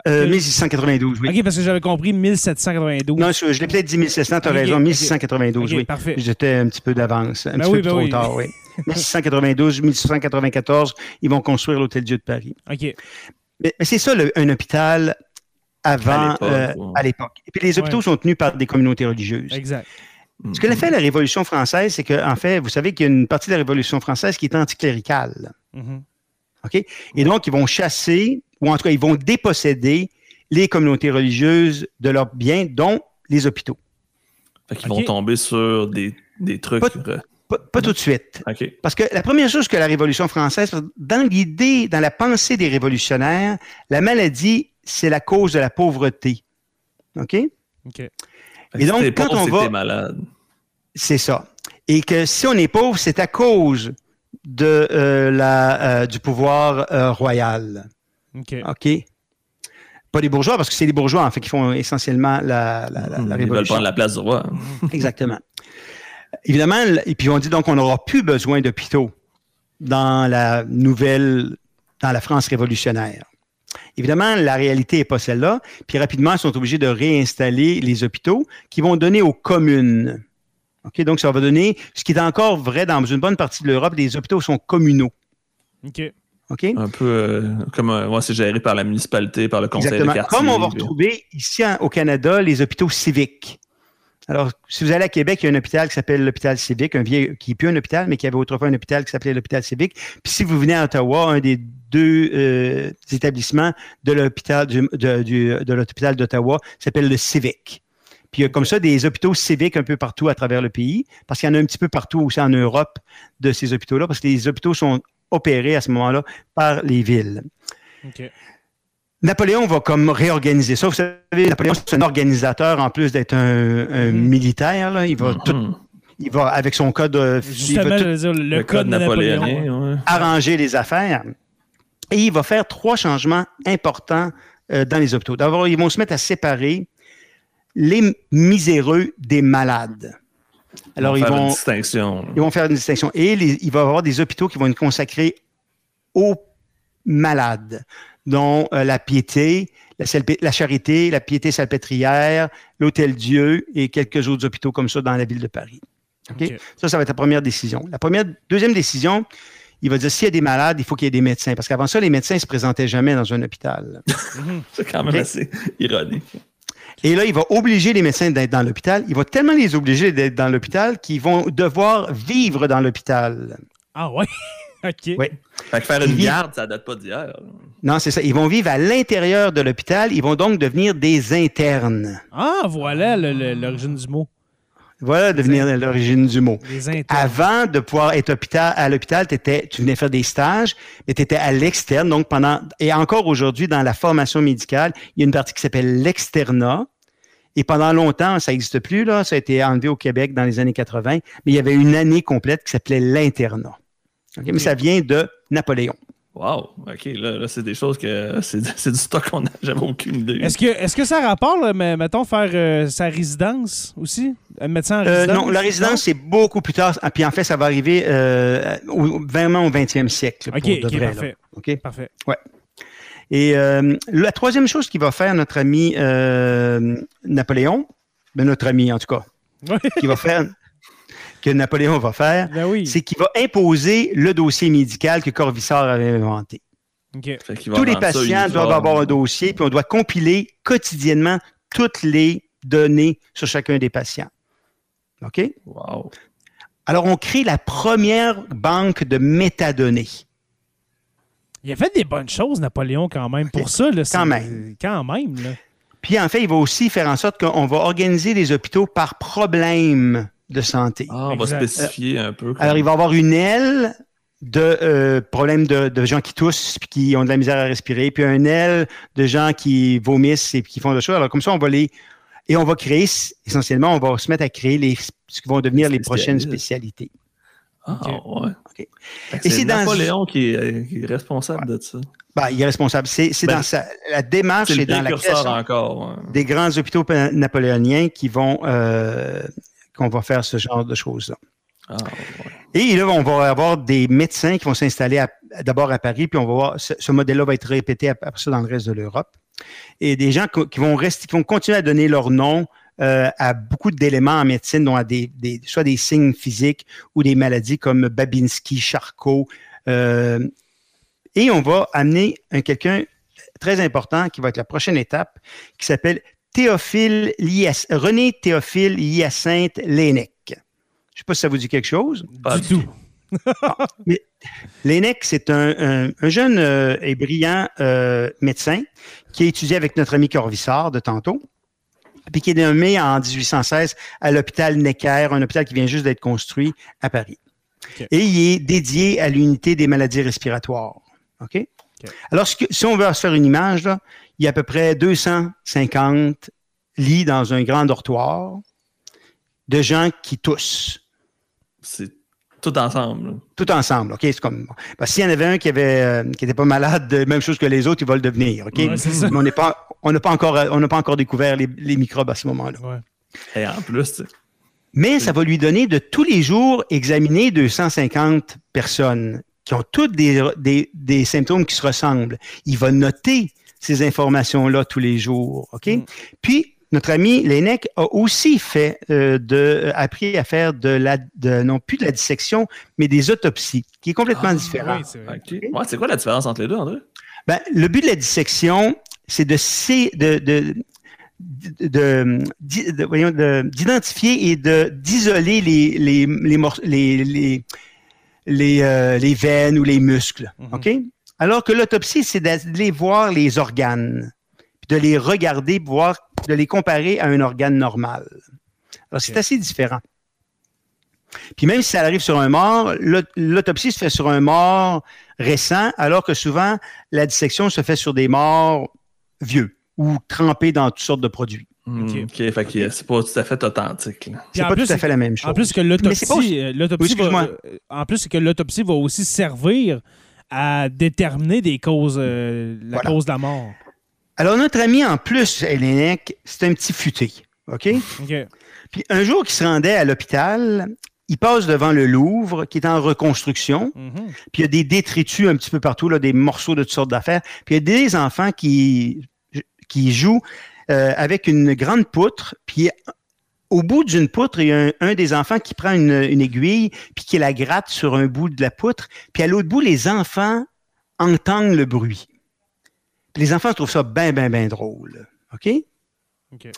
Euh, 1692, oui. OK, parce que j'avais compris 1792. Non, je, l'ai peut-être dit 1700, tu as raison, 1692, oui. Parfait. J'étais un petit peu d'avance, un ben petit peu ben trop tard, oui. 1692, 1694, ils vont construire l'Hôtel Dieu de Paris. OK. Mais, c'est ça, un hôpital avant, à l'époque. Euh, Et puis les hôpitaux sont tenus par des communautés religieuses. Exact. Ce que l'a fait la Révolution française, c'est qu'en en fait, vous savez qu'il y a une partie de la Révolution française qui est anticléricale. Mm-hmm. OK? Et donc, ils vont chasser, ou en tout cas, ils vont déposséder les communautés religieuses de leurs biens, dont les hôpitaux. Fait qu'ils vont tomber sur des, des trucs. Pas, tout de suite. Parce que la première chose que la Révolution française, dans l'idée, dans la pensée des révolutionnaires, la maladie, c'est la cause de la pauvreté. OK? OK. Et donc, quand on va. malade. C'est ça. Et que si on est pauvre, c'est à cause de, euh, la, euh, du pouvoir euh, royal. OK. Pas des bourgeois, parce que c'est les bourgeois, en fait, qui font essentiellement la, la, la, révolution. Ils veulent prendre la place du roi. Exactement. Évidemment, et puis on dit donc qu'on n'aura plus besoin d'hôpitaux dans la nouvelle, dans la France révolutionnaire. Évidemment, la réalité n'est pas celle-là. Puis rapidement, ils sont obligés de réinstaller les hôpitaux qui vont donner aux communes. OK? Donc, ça va donner, ce qui est encore vrai dans une bonne partie de l'Europe, les hôpitaux sont communaux. OK. OK? Un peu euh, comme moi, c'est géré par la municipalité, par le conseil Exactement. de quartier. Comme on va retrouver ici au Canada les hôpitaux civiques. Alors, si vous allez à Québec, il y a un hôpital qui s'appelle l'hôpital civique, un vieil, qui n'est plus un hôpital, mais qui avait autrefois un hôpital qui s'appelait l'hôpital civique. Puis si vous venez à Ottawa, un des deux euh, établissements de l'hôpital de, de l'hôpital d'Ottawa s'appelle le Civic. Puis il y a comme ça des hôpitaux civiques un peu partout à travers le pays, parce qu'il y en a un petit peu partout aussi en Europe de ces hôpitaux-là, parce que les hôpitaux sont opérés à ce moment-là par les villes. Napoléon va comme réorganiser ça. Vous savez, Napoléon, c'est un organisateur en plus d'être un, mm-hmm. militaire. Il va mm-hmm. il va avec son code. Euh, Justement, dire, le, code, napoléonien. Arranger les affaires. Et il va faire trois changements importants euh, dans les hôpitaux. D'abord, ils vont se mettre à séparer les miséreux des malades. Alors, ils vont, faire une distinction. Ils vont faire une distinction. Et il va y avoir des hôpitaux qui vont être consacrés aux malades dont euh, la piété, la, charité, la piété salpêtrière, l'Hôtel Dieu et quelques autres hôpitaux comme ça dans la ville de Paris. Ça, ça va être la première décision. La première, deuxième décision, il va dire s'il y a des malades, il faut qu'il y ait des médecins. Parce qu'avant ça, les médecins ne se présentaient jamais dans un hôpital. C'est quand même assez ironique. Et là, il va obliger les médecins d'être dans l'hôpital. Il va tellement les obliger d'être dans l'hôpital qu'ils vont devoir vivre dans l'hôpital. Ah ouais? OK. Oui. Fait que faire une garde, ça date pas d'hier. Non, c'est ça. Ils vont vivre à l'intérieur de l'hôpital. Ils vont donc devenir des internes. Ah, voilà l'origine du mot. Voilà devenir l'origine du mot. Avant de pouvoir être à l'hôpital, tu venais faire des stages, mais tu étais à l'externe. Donc, pendant. Et encore aujourd'hui, dans la formation médicale, il y a une partie qui s'appelle l'externat. Et pendant longtemps, ça n'existe plus, là. Ça a été enlevé au Québec dans les années 80. Mais il y avait une année complète qui s'appelait l'internat. Mais ça vient de Napoléon. Wow, OK, là, c'est des choses que c'est du stock qu'on n'a jamais aucune idée. Est-ce que, est que ça rapporte, mais, mettons, faire euh, sa résidence aussi? Un médecin en euh, résidence? non, la résidence, c'est beaucoup plus tard. Ah, puis en fait, ça va arriver euh, vraiment au 20e siècle. OK, OK, parfait. OK? Parfait. Ouais. Et la troisième chose qu'il va faire notre ami Napoléon, ben notre ami en tout cas, qui va faire que Napoléon va faire, ben c'est qu'il va imposer le dossier médical que Corvissor avait inventé. Tous les patients doivent avoir un dossier, puis on doit compiler quotidiennement toutes les données sur chacun des patients. OK? Wow. Alors, on crée la première banque de métadonnées. Il a fait des bonnes choses, Napoléon, quand même. Pour ça, là, quand même. Quand même. Puis, en fait, il va aussi faire en sorte qu'on va organiser les hôpitaux par problème de santé. Ah, on va spécifier un peu. Alors, il va y avoir une aile de euh, problèmes de, gens qui toussent puis qui ont de la misère à respirer, puis un aile de gens qui vomissent et qui font des choses. Alors, comme ça, on va les. Et on va créer, essentiellement, on va se mettre à créer les, ce qui vont devenir les prochaines spécialités. Ah, ouais. Et c'est Napoléon qui, est, qui, est, responsable de ça. Ben, il est responsable. C'est ben, dans sa, la démarche et dans la création encore, des grands hôpitaux napoléoniens qui vont euh, qu'on va faire ce genre de choses-là. Ah, Et là, on va avoir des médecins qui vont s'installer d'abord à Paris, puis on va voir, ce, modèle-là va être répété après ça dans le reste de l'Europe. Et des gens qui vont rester, qui vont continuer à donner leur nom euh, à beaucoup d'éléments en médecine, dont à des, soit des signes physiques ou des maladies comme Babinski, Charcot. Euh, et on va amener un quelqu'un très important qui va être la prochaine étape, qui s'appelle Théophile René Théophile Hyacinthe Lénec. Je ne sais pas si ça vous dit quelque chose. Pas du tout. Ah, c'est un, jeune euh, et brillant euh, médecin qui a étudié avec notre ami Corvissard de tantôt, puis qui est nommé en 1816 à l'hôpital Necker, un hôpital qui vient juste d'être construit à Paris. Et il est dédié à l'unité des maladies respiratoires. OK? Alors, si on veut se faire une image, là, il y a à peu près 250 lits dans un grand dortoir de gens qui toussent. C'est tout ensemble. Tout ensemble, OK? C'est comme. S'il y en avait un qui avait euh, qui n'était pas malade, même chose que les autres, il va le devenir, OK? Mais on n'est pas. On n'a pas encore, on n'a pas encore découvert les, microbes à ce moment-là. Et en plus. Mais ça va lui donner de tous les jours examiner 250 personnes qui ont toutes des, des symptômes qui se ressemblent. Il va noter ces informations-là tous les jours. OK? Mm. Puis, notre ami Lénec a aussi fait euh, de, appris à faire de la, de, non plus de la dissection, mais des autopsies, qui est complètement ah, différent. c'est quoi la différence entre les deux, André? Ben, le but de la dissection, c'est de, de, de d'identifier et de d'isoler les les les les les, euh, les, veines ou les muscles, mhm. ok? Alors que l'autopsie, c'est d'aller voir les organes, de les regarder, voir, de les comparer à un organe normal. Alors c'est assez différent. Puis même si ça arrive sur un mort, l'autopsie se fait sur un mort récent, alors que souvent la dissection se fait sur des morts vieux ou trempés dans toutes sortes de produits. Hmm, OK, fait que c'est pas tout à fait authentique. C'est pas tout à fait la même chose. En plus que l'autopsie, euh, va, euh, en plus que l'autopsie va aussi servir à déterminer des causes, euh, la cause de la mort. Alors notre ami en plus, Hélénic, c'est un petit futé, OK? OK. Puis un jour qu'il se rendait à l'hôpital, il passe devant le Louvre qui est en reconstruction. Mhm. Puis il y a des détritus un petit peu partout, là, des morceaux de toutes sortes d'affaires. Puis il y a des enfants qui, qui jouent euh, avec une grande poutre. Puis au bout d'une poutre, il y a un, des enfants qui prend une, aiguille puis qui la gratte sur un bout de la poutre. Puis à l'autre bout, les enfants entendent le bruit. les enfants trouvent ça bien, bien, bien drôle. OK? OK.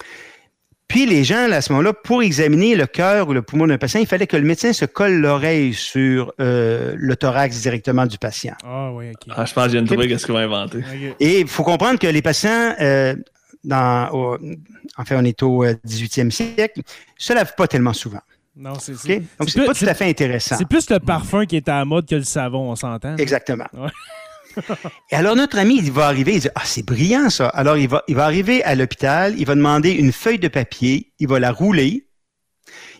Puis les gens, à ce moment-là, pour examiner le cœur ou le poumon d'un patient, il fallait que le médecin se colle l'oreille sur euh, le thorax directement du patient. Ah oui, OK. Ah, je pense que j'ai une trouvé qu'est-ce qu'on va inventer. Et il faut comprendre que les patients, euh, dans, au, enfin, on est au 18e euh, siècle, se lavent pas tellement souvent. Non, c'est okay? Donc, c'est pas tout à fait intéressant. C'est plus le parfum qui est à la mode que le savon, on s'entend. Exactement. Et alors, notre ami, il va arriver, il dit, ah, c'est brillant ça. Alors, il va, il va arriver à l'hôpital, il va demander une feuille de papier, il va la rouler,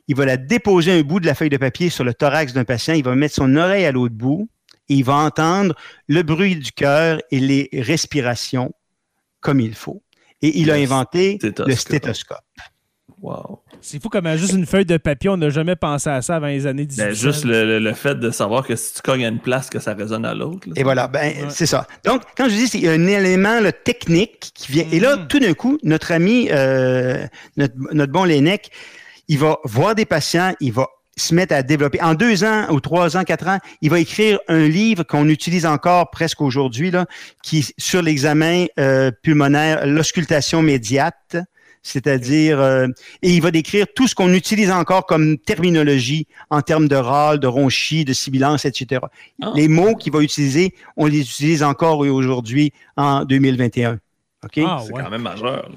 il va la déposer un bout de la feuille de papier sur le thorax d'un patient, il va mettre son oreille à l'autre bout, et il va entendre le bruit du cœur et les respirations comme il faut. Et il a inventé le stéthoscope. Wow. C'est fou comme juste une feuille de papier, on n'a jamais pensé à ça avant les années 1800. Ben, juste le, fait de savoir que si tu cognes à une place, que ça résonne à l'autre. Et voilà, ben, c'est ça. Donc, quand je dis, c'est un élément technique qui vient. Et là, mm. tout d'un coup, notre ami, euh, notre, bon Lénec, il va voir des patients, il va se mettre à développer. En deux ans ou trois ans, quatre ans, il va écrire un livre qu'on utilise encore presque aujourd'hui, là, qui sur l'examen euh, pulmonaire, l'auscultation médiate c'est-à-dire, euh, et il va décrire tout ce qu'on utilise encore comme terminologie en termes de râle, de ronchis, de sibilance, etc. Ah. Les mots qu'il va utiliser, on les utilise encore aujourd'hui en 2021. OK? Ah, c'est quand même majeur.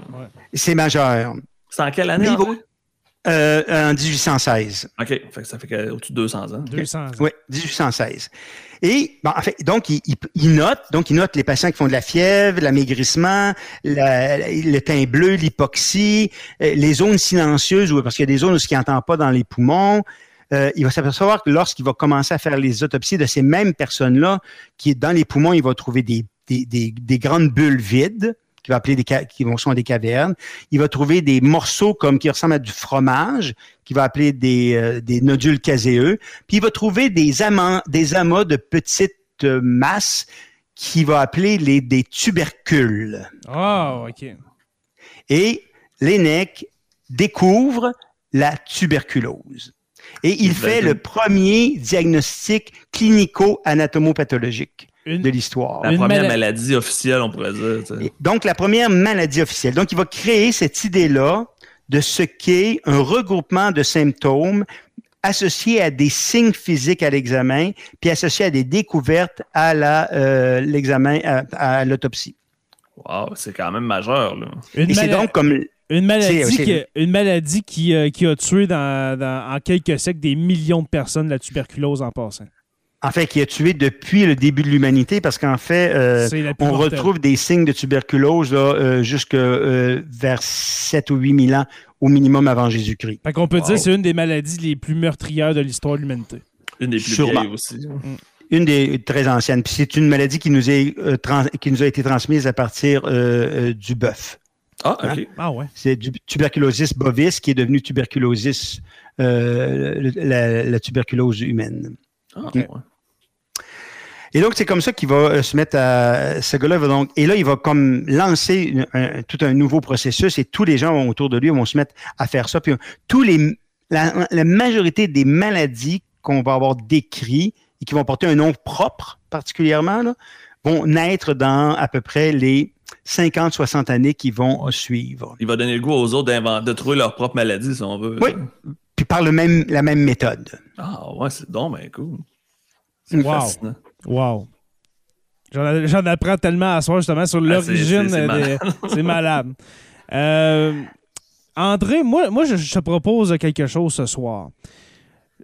C'est majeur. C'est en quelle année? Euh, en 1816. OK, ça fait au-dessus de 200 ans. 200 ans. Oui, 1816. Et en fait, donc il, note, donc il note les patients qui font de la fièvre, l'amaigrissement, le teint bleu, l'hypoxie, euh, les zones silencieuses, parce qu'il y a des zones où ce qui n'entend pas dans les poumons. Euh, il va s'apercevoir que lorsqu'il va commencer à faire les autopsies de ces mêmes personnes-là, qui est dans les poumons, il va trouver des, des grandes bulles vides qui va appeler des qui vont sont des cavernes. Il va trouver des morceaux comme qui ressemblent à du fromage, qui va appeler des, euh, des nodules caséeux. Puis il va trouver des amas, des amas de petites euh, masses qui va appeler les, des tubercules. Oh, OK. Et Lénec découvre la tuberculose. Et il fait le premier diagnostic clinico-anatomopathologique de l'histoire. La première maladie officielle, on pourrait dire. Donc, la première maladie officielle. Donc, il va créer cette idée-là de ce qu'est un regroupement de symptômes associés à des signes physiques à l'examen, puis associés à des découvertes à euh, l'examen à, l'autopsie. Wow, c'est quand même majeur. Là. Et c'est donc comme une maladie, qui, une maladie qui, euh, qui a tué dans, dans, en quelques siècles des millions de personnes, la tuberculose en passant. En fait, qui a tué depuis le début de l'humanité, parce qu'en fait, euh, on retrouve des signes de tuberculose euh, jusque euh, vers 7 ou 8 000 ans au minimum avant Jésus-Christ. Fait qu'on peut dire que c'est une des maladies les plus meurtrières de l'histoire de l'humanité. Une des plus vieilles aussi. Mm. Une des très anciennes. Puis c'est une maladie qui nous, est, qui nous a été transmise à partir du bœuf. Ah, OK. Hein? Ah, ouais. C'est du tuberculosis bovis qui est devenu tuberculosis, la, tuberculose humaine. Ah, ouais. Et donc, c'est comme ça qu'il va euh, se mettre à. Ce gars-là va donc. Et là, il va comme lancer tout un nouveau processus et tous les gens autour de lui vont se mettre à faire ça. Puis, tous les, la, majorité des maladies qu'on va avoir décrites et qui vont porter un nom propre, particulièrement, vont naître dans à peu près les 50, 60 années qui vont suivre. Il va donner le goût aux autres de trouver leur propre maladie, si on veut. Oui, puis par le même, la même méthode. Ah ouais, c'est donc ben cool. C'est wow. fascinant. Wow. J'en apprends tellement à soir justement sur ah, l'origine. c'est malade. Euh, André, moi, moi je, te propose quelque chose ce soir.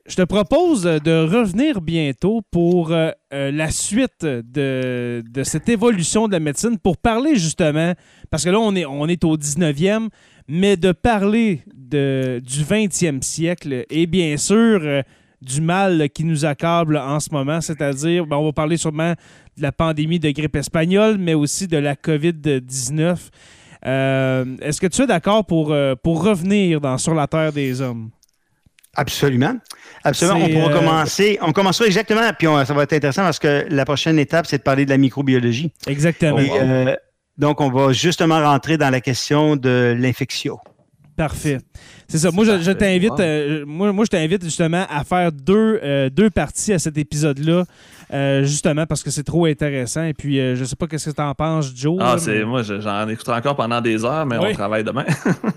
Je te propose de revenir bientôt pour euh, euh, la suite de, de, cette évolution de la médecine pour parler justement, parce que là, on est, on est au 19e, mais de parler de, du 20e siècle et bien sûr du mal qui nous accable en ce moment, c'est-à-dire, ben, on va parler sûrement de la pandémie de grippe espagnole, mais aussi de la COVID-19. Euh, est-ce que tu es d'accord pour, euh, pour revenir dans Sur la Terre des Hommes? Absolument. Absolument. On pourra euh, commencer. On commencera exactement, puis ça va être intéressant parce que la prochaine étape, c'est de parler de la microbiologie. Exactement. donc, on va justement rentrer dans la question de l'infection. Parfait. C'est ça. Moi, je, t'invite, euh, moi, moi, je t'invite justement à faire deux, euh, deux parties à cet épisode-là, euh, justement parce que c'est trop intéressant. Et puis, je sais pas ce que tu en penses, Joe. Ah, c'est moi, j'en écouterai encore pendant des heures, mais on travaille demain.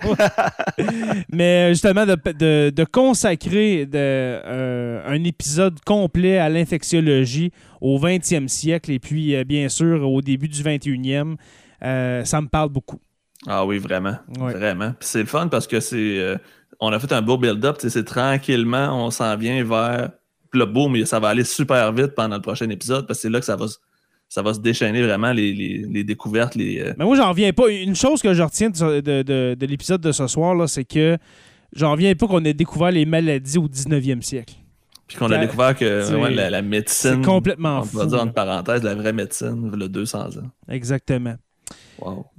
mais justement, de, de, consacrer de, un épisode complet à l'infectiologie au 20e siècle et puis, bien sûr, au début du 21e, ça me parle beaucoup. Ah oui, vraiment. Vraiment. c'est le fun parce que c'est. Euh, on a fait un beau build-up. C'est tranquillement, on s'en vient vers. le beau, mais ça va aller super vite pendant le prochain épisode parce que c'est là que ça va, ça va se déchaîner vraiment les, découvertes. Les, euh, Mais moi, j'en reviens pas. Une chose que je retiens de, l'épisode de ce soir, c'est que j'en reviens pas qu'on ait découvert les maladies au 19e siècle. Puis qu'on a découvert que la, médecine. C'est complètement on fou. dire en parenthèse, la vraie médecine, le 200 ans. Exactement.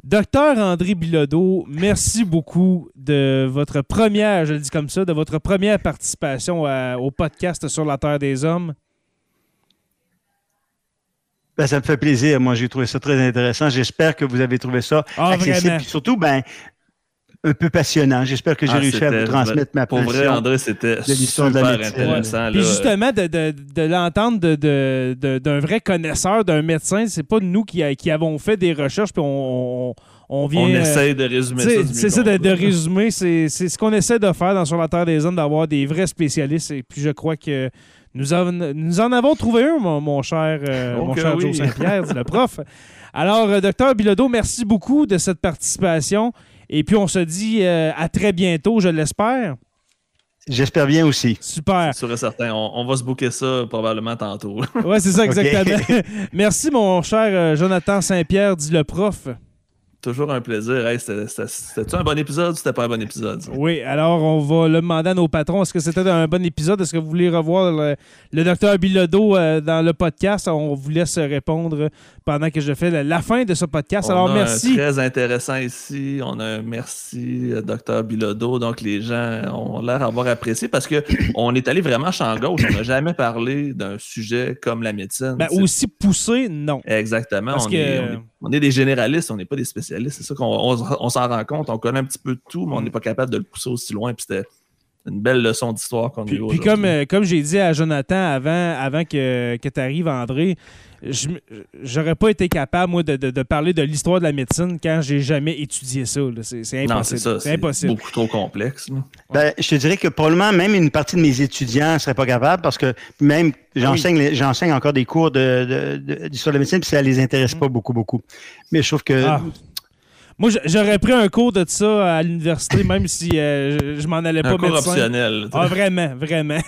Docteur André Bilodeau, merci beaucoup de votre première, je le dis comme ça, de votre première participation au podcast sur la Terre des Hommes. Ben, ça me fait plaisir. Moi, j'ai trouvé ça très intéressant. J'espère que vous avez trouvé ça ah, accessible. surtout, ben, un peu passionnant. J'espère que j'ai ah, réussi à vous transmettre ma passion. Pour vrai, André, c'était super intéressant. Puis justement, de, de, de l'entendre d'un vrai connaisseur, d'un médecin, c'est pas nous qui, qui, avons fait des recherches, puis on, on vient... On essaie de résumer ça. C'est ça, de, résumer. C'est ce qu'on essaie de faire dans Sur la Terre des Hommes, d'avoir des vrais spécialistes. Et puis je crois que nous, nous en avons trouvé un, mon, cher, euh, mon cher Joe Saint-Pierre, le prof. Alors, euh, docteur Bilodeau, merci beaucoup de cette participation. Et puis, on se dit euh, à très bientôt, je l'espère. J'espère bien aussi. Super. Sûr et certain. On, va se bouquer ça probablement tantôt. oui, c'est ça, exactement. Merci, mon cher euh, Jonathan Saint-Pierre, dit le prof. Toujours un plaisir. c'était un bon épisode ou c'était pas un bon épisode? Oui, alors on va le demander à nos patrons. Est-ce que c'était un bon épisode? Est-ce que vous voulez revoir le, docteur Bilodeau euh, dans le podcast? On vous laisse répondre pendant que je fais la, fin de ce podcast. alors merci. très intéressant ici. On a un merci, euh, docteur Bilodeau. Donc les gens ont l'air d'avoir apprécié parce qu'on est allé vraiment champ gauche. On n'a jamais parlé d'un sujet comme la médecine. Ben, aussi poussé, non. Exactement. on, est, on est des généralistes, on n'est pas des spécialistes. C'est ça qu'on on, s'en rend compte. On connaît un petit peu de tout, mais on mm. n'est pas capable de le pousser aussi loin. Puis c'était une belle leçon d'histoire qu'on a eu Puis comme, euh, comme j'ai dit à Jonathan avant, avant que, que tu arrives, André, j'aurais pas été capable, moi, de, parler de l'histoire de la médecine quand j'ai jamais étudié ça. C'est impossible. C'est impossible. beaucoup trop complexe. Ben, je te dirais que probablement même une partie de mes étudiants ne seraient pas capables parce que même j'enseigne j'enseigne encore des cours d'histoire de, de, la médecine puis ça les intéresse mm. pas beaucoup, beaucoup. Mais je trouve que ah. Moi, j'aurais pris un cours de ça à l'université, même si euh, je, m'en allais pas un cours optionnel. Ah, vraiment, vraiment.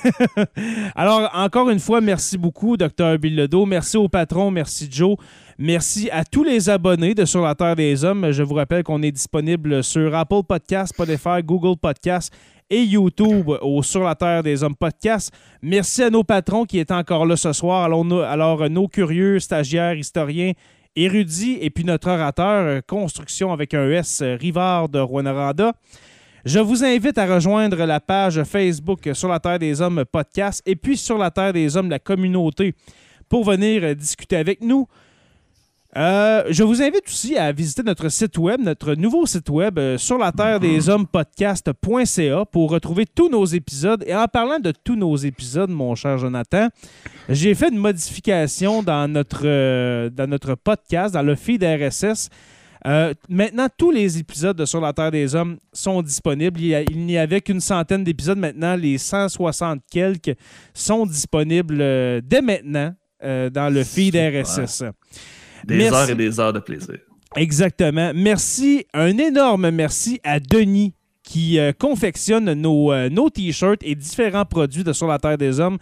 Alors, encore une fois, merci beaucoup, Dr. Bilodeau. Merci au patron, merci Joe. Merci à tous les abonnés de Sur la Terre des Hommes. Je vous rappelle qu'on est disponible sur Apple Podcasts, Spotify, Google Podcasts et YouTube au Sur la Terre des Hommes podcast. Merci à nos patrons qui étaient encore là ce soir. Alors, alors nos curieux stagiaires, historiens érudit et puis notre orateur euh, construction avec un S euh, Rivard de Rwanda. Je vous invite à rejoindre la page Facebook sur la Terre des Hommes podcast et puis sur la Terre des Hommes la communauté pour venir discuter avec nous. Euh, je vous invite aussi à visiter notre site web, notre nouveau site web euh, sur la terre des hommes podcast.ca pour retrouver tous nos épisodes. Et en parlant de tous nos épisodes, mon cher Jonathan, j'ai fait une modification dans notre, euh, dans notre podcast, dans le feed RSS. maintenant, tous les épisodes de Sur la Terre des Hommes sont disponibles. Il, n'y avait qu'une centaine d'épisodes. Maintenant, les 160 quelques sont disponibles dès maintenant dans le feed RSS. Des heures et des heures de plaisir. Exactement. Merci, un énorme merci à Denis qui euh, confectionne nos, euh, nos t-shirts et différents produits de Sur la Terre des Hommes.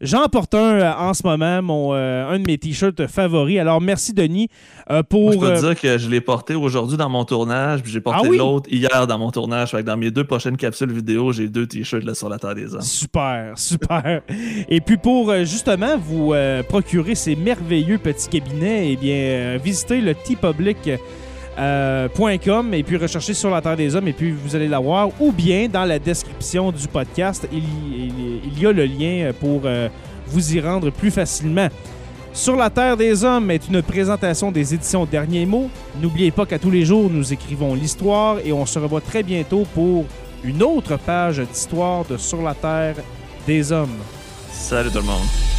J'en porte un euh, en ce moment, mon, euh, un de mes t-shirts favoris. Alors, merci, Denis, euh, pour... je peux te dire que je l'ai porté aujourd'hui dans mon tournage, puis j'ai porté ah l'autre hier dans mon tournage. Fait que dans mes deux prochaines capsules vidéo, j'ai deux t-shirts sur la Terre des Hommes. Super, super. Et puis, pour justement vous procurer ces merveilleux petits cabinets, eh bien, visitez le T-Public euh, .com et puis recherchez sur la Terre des Hommes et puis vous allez la voir. Ou bien dans la description du podcast, il, y a le lien pour euh, vous y rendre plus facilement. Sur la Terre des Hommes est une présentation des éditions Derniers Mots. N'oubliez pas qu'à tous les jours, nous écrivons l'histoire et on se revoit très bientôt pour une autre page d'histoire de Sur la Terre des Hommes. Salut tout le monde.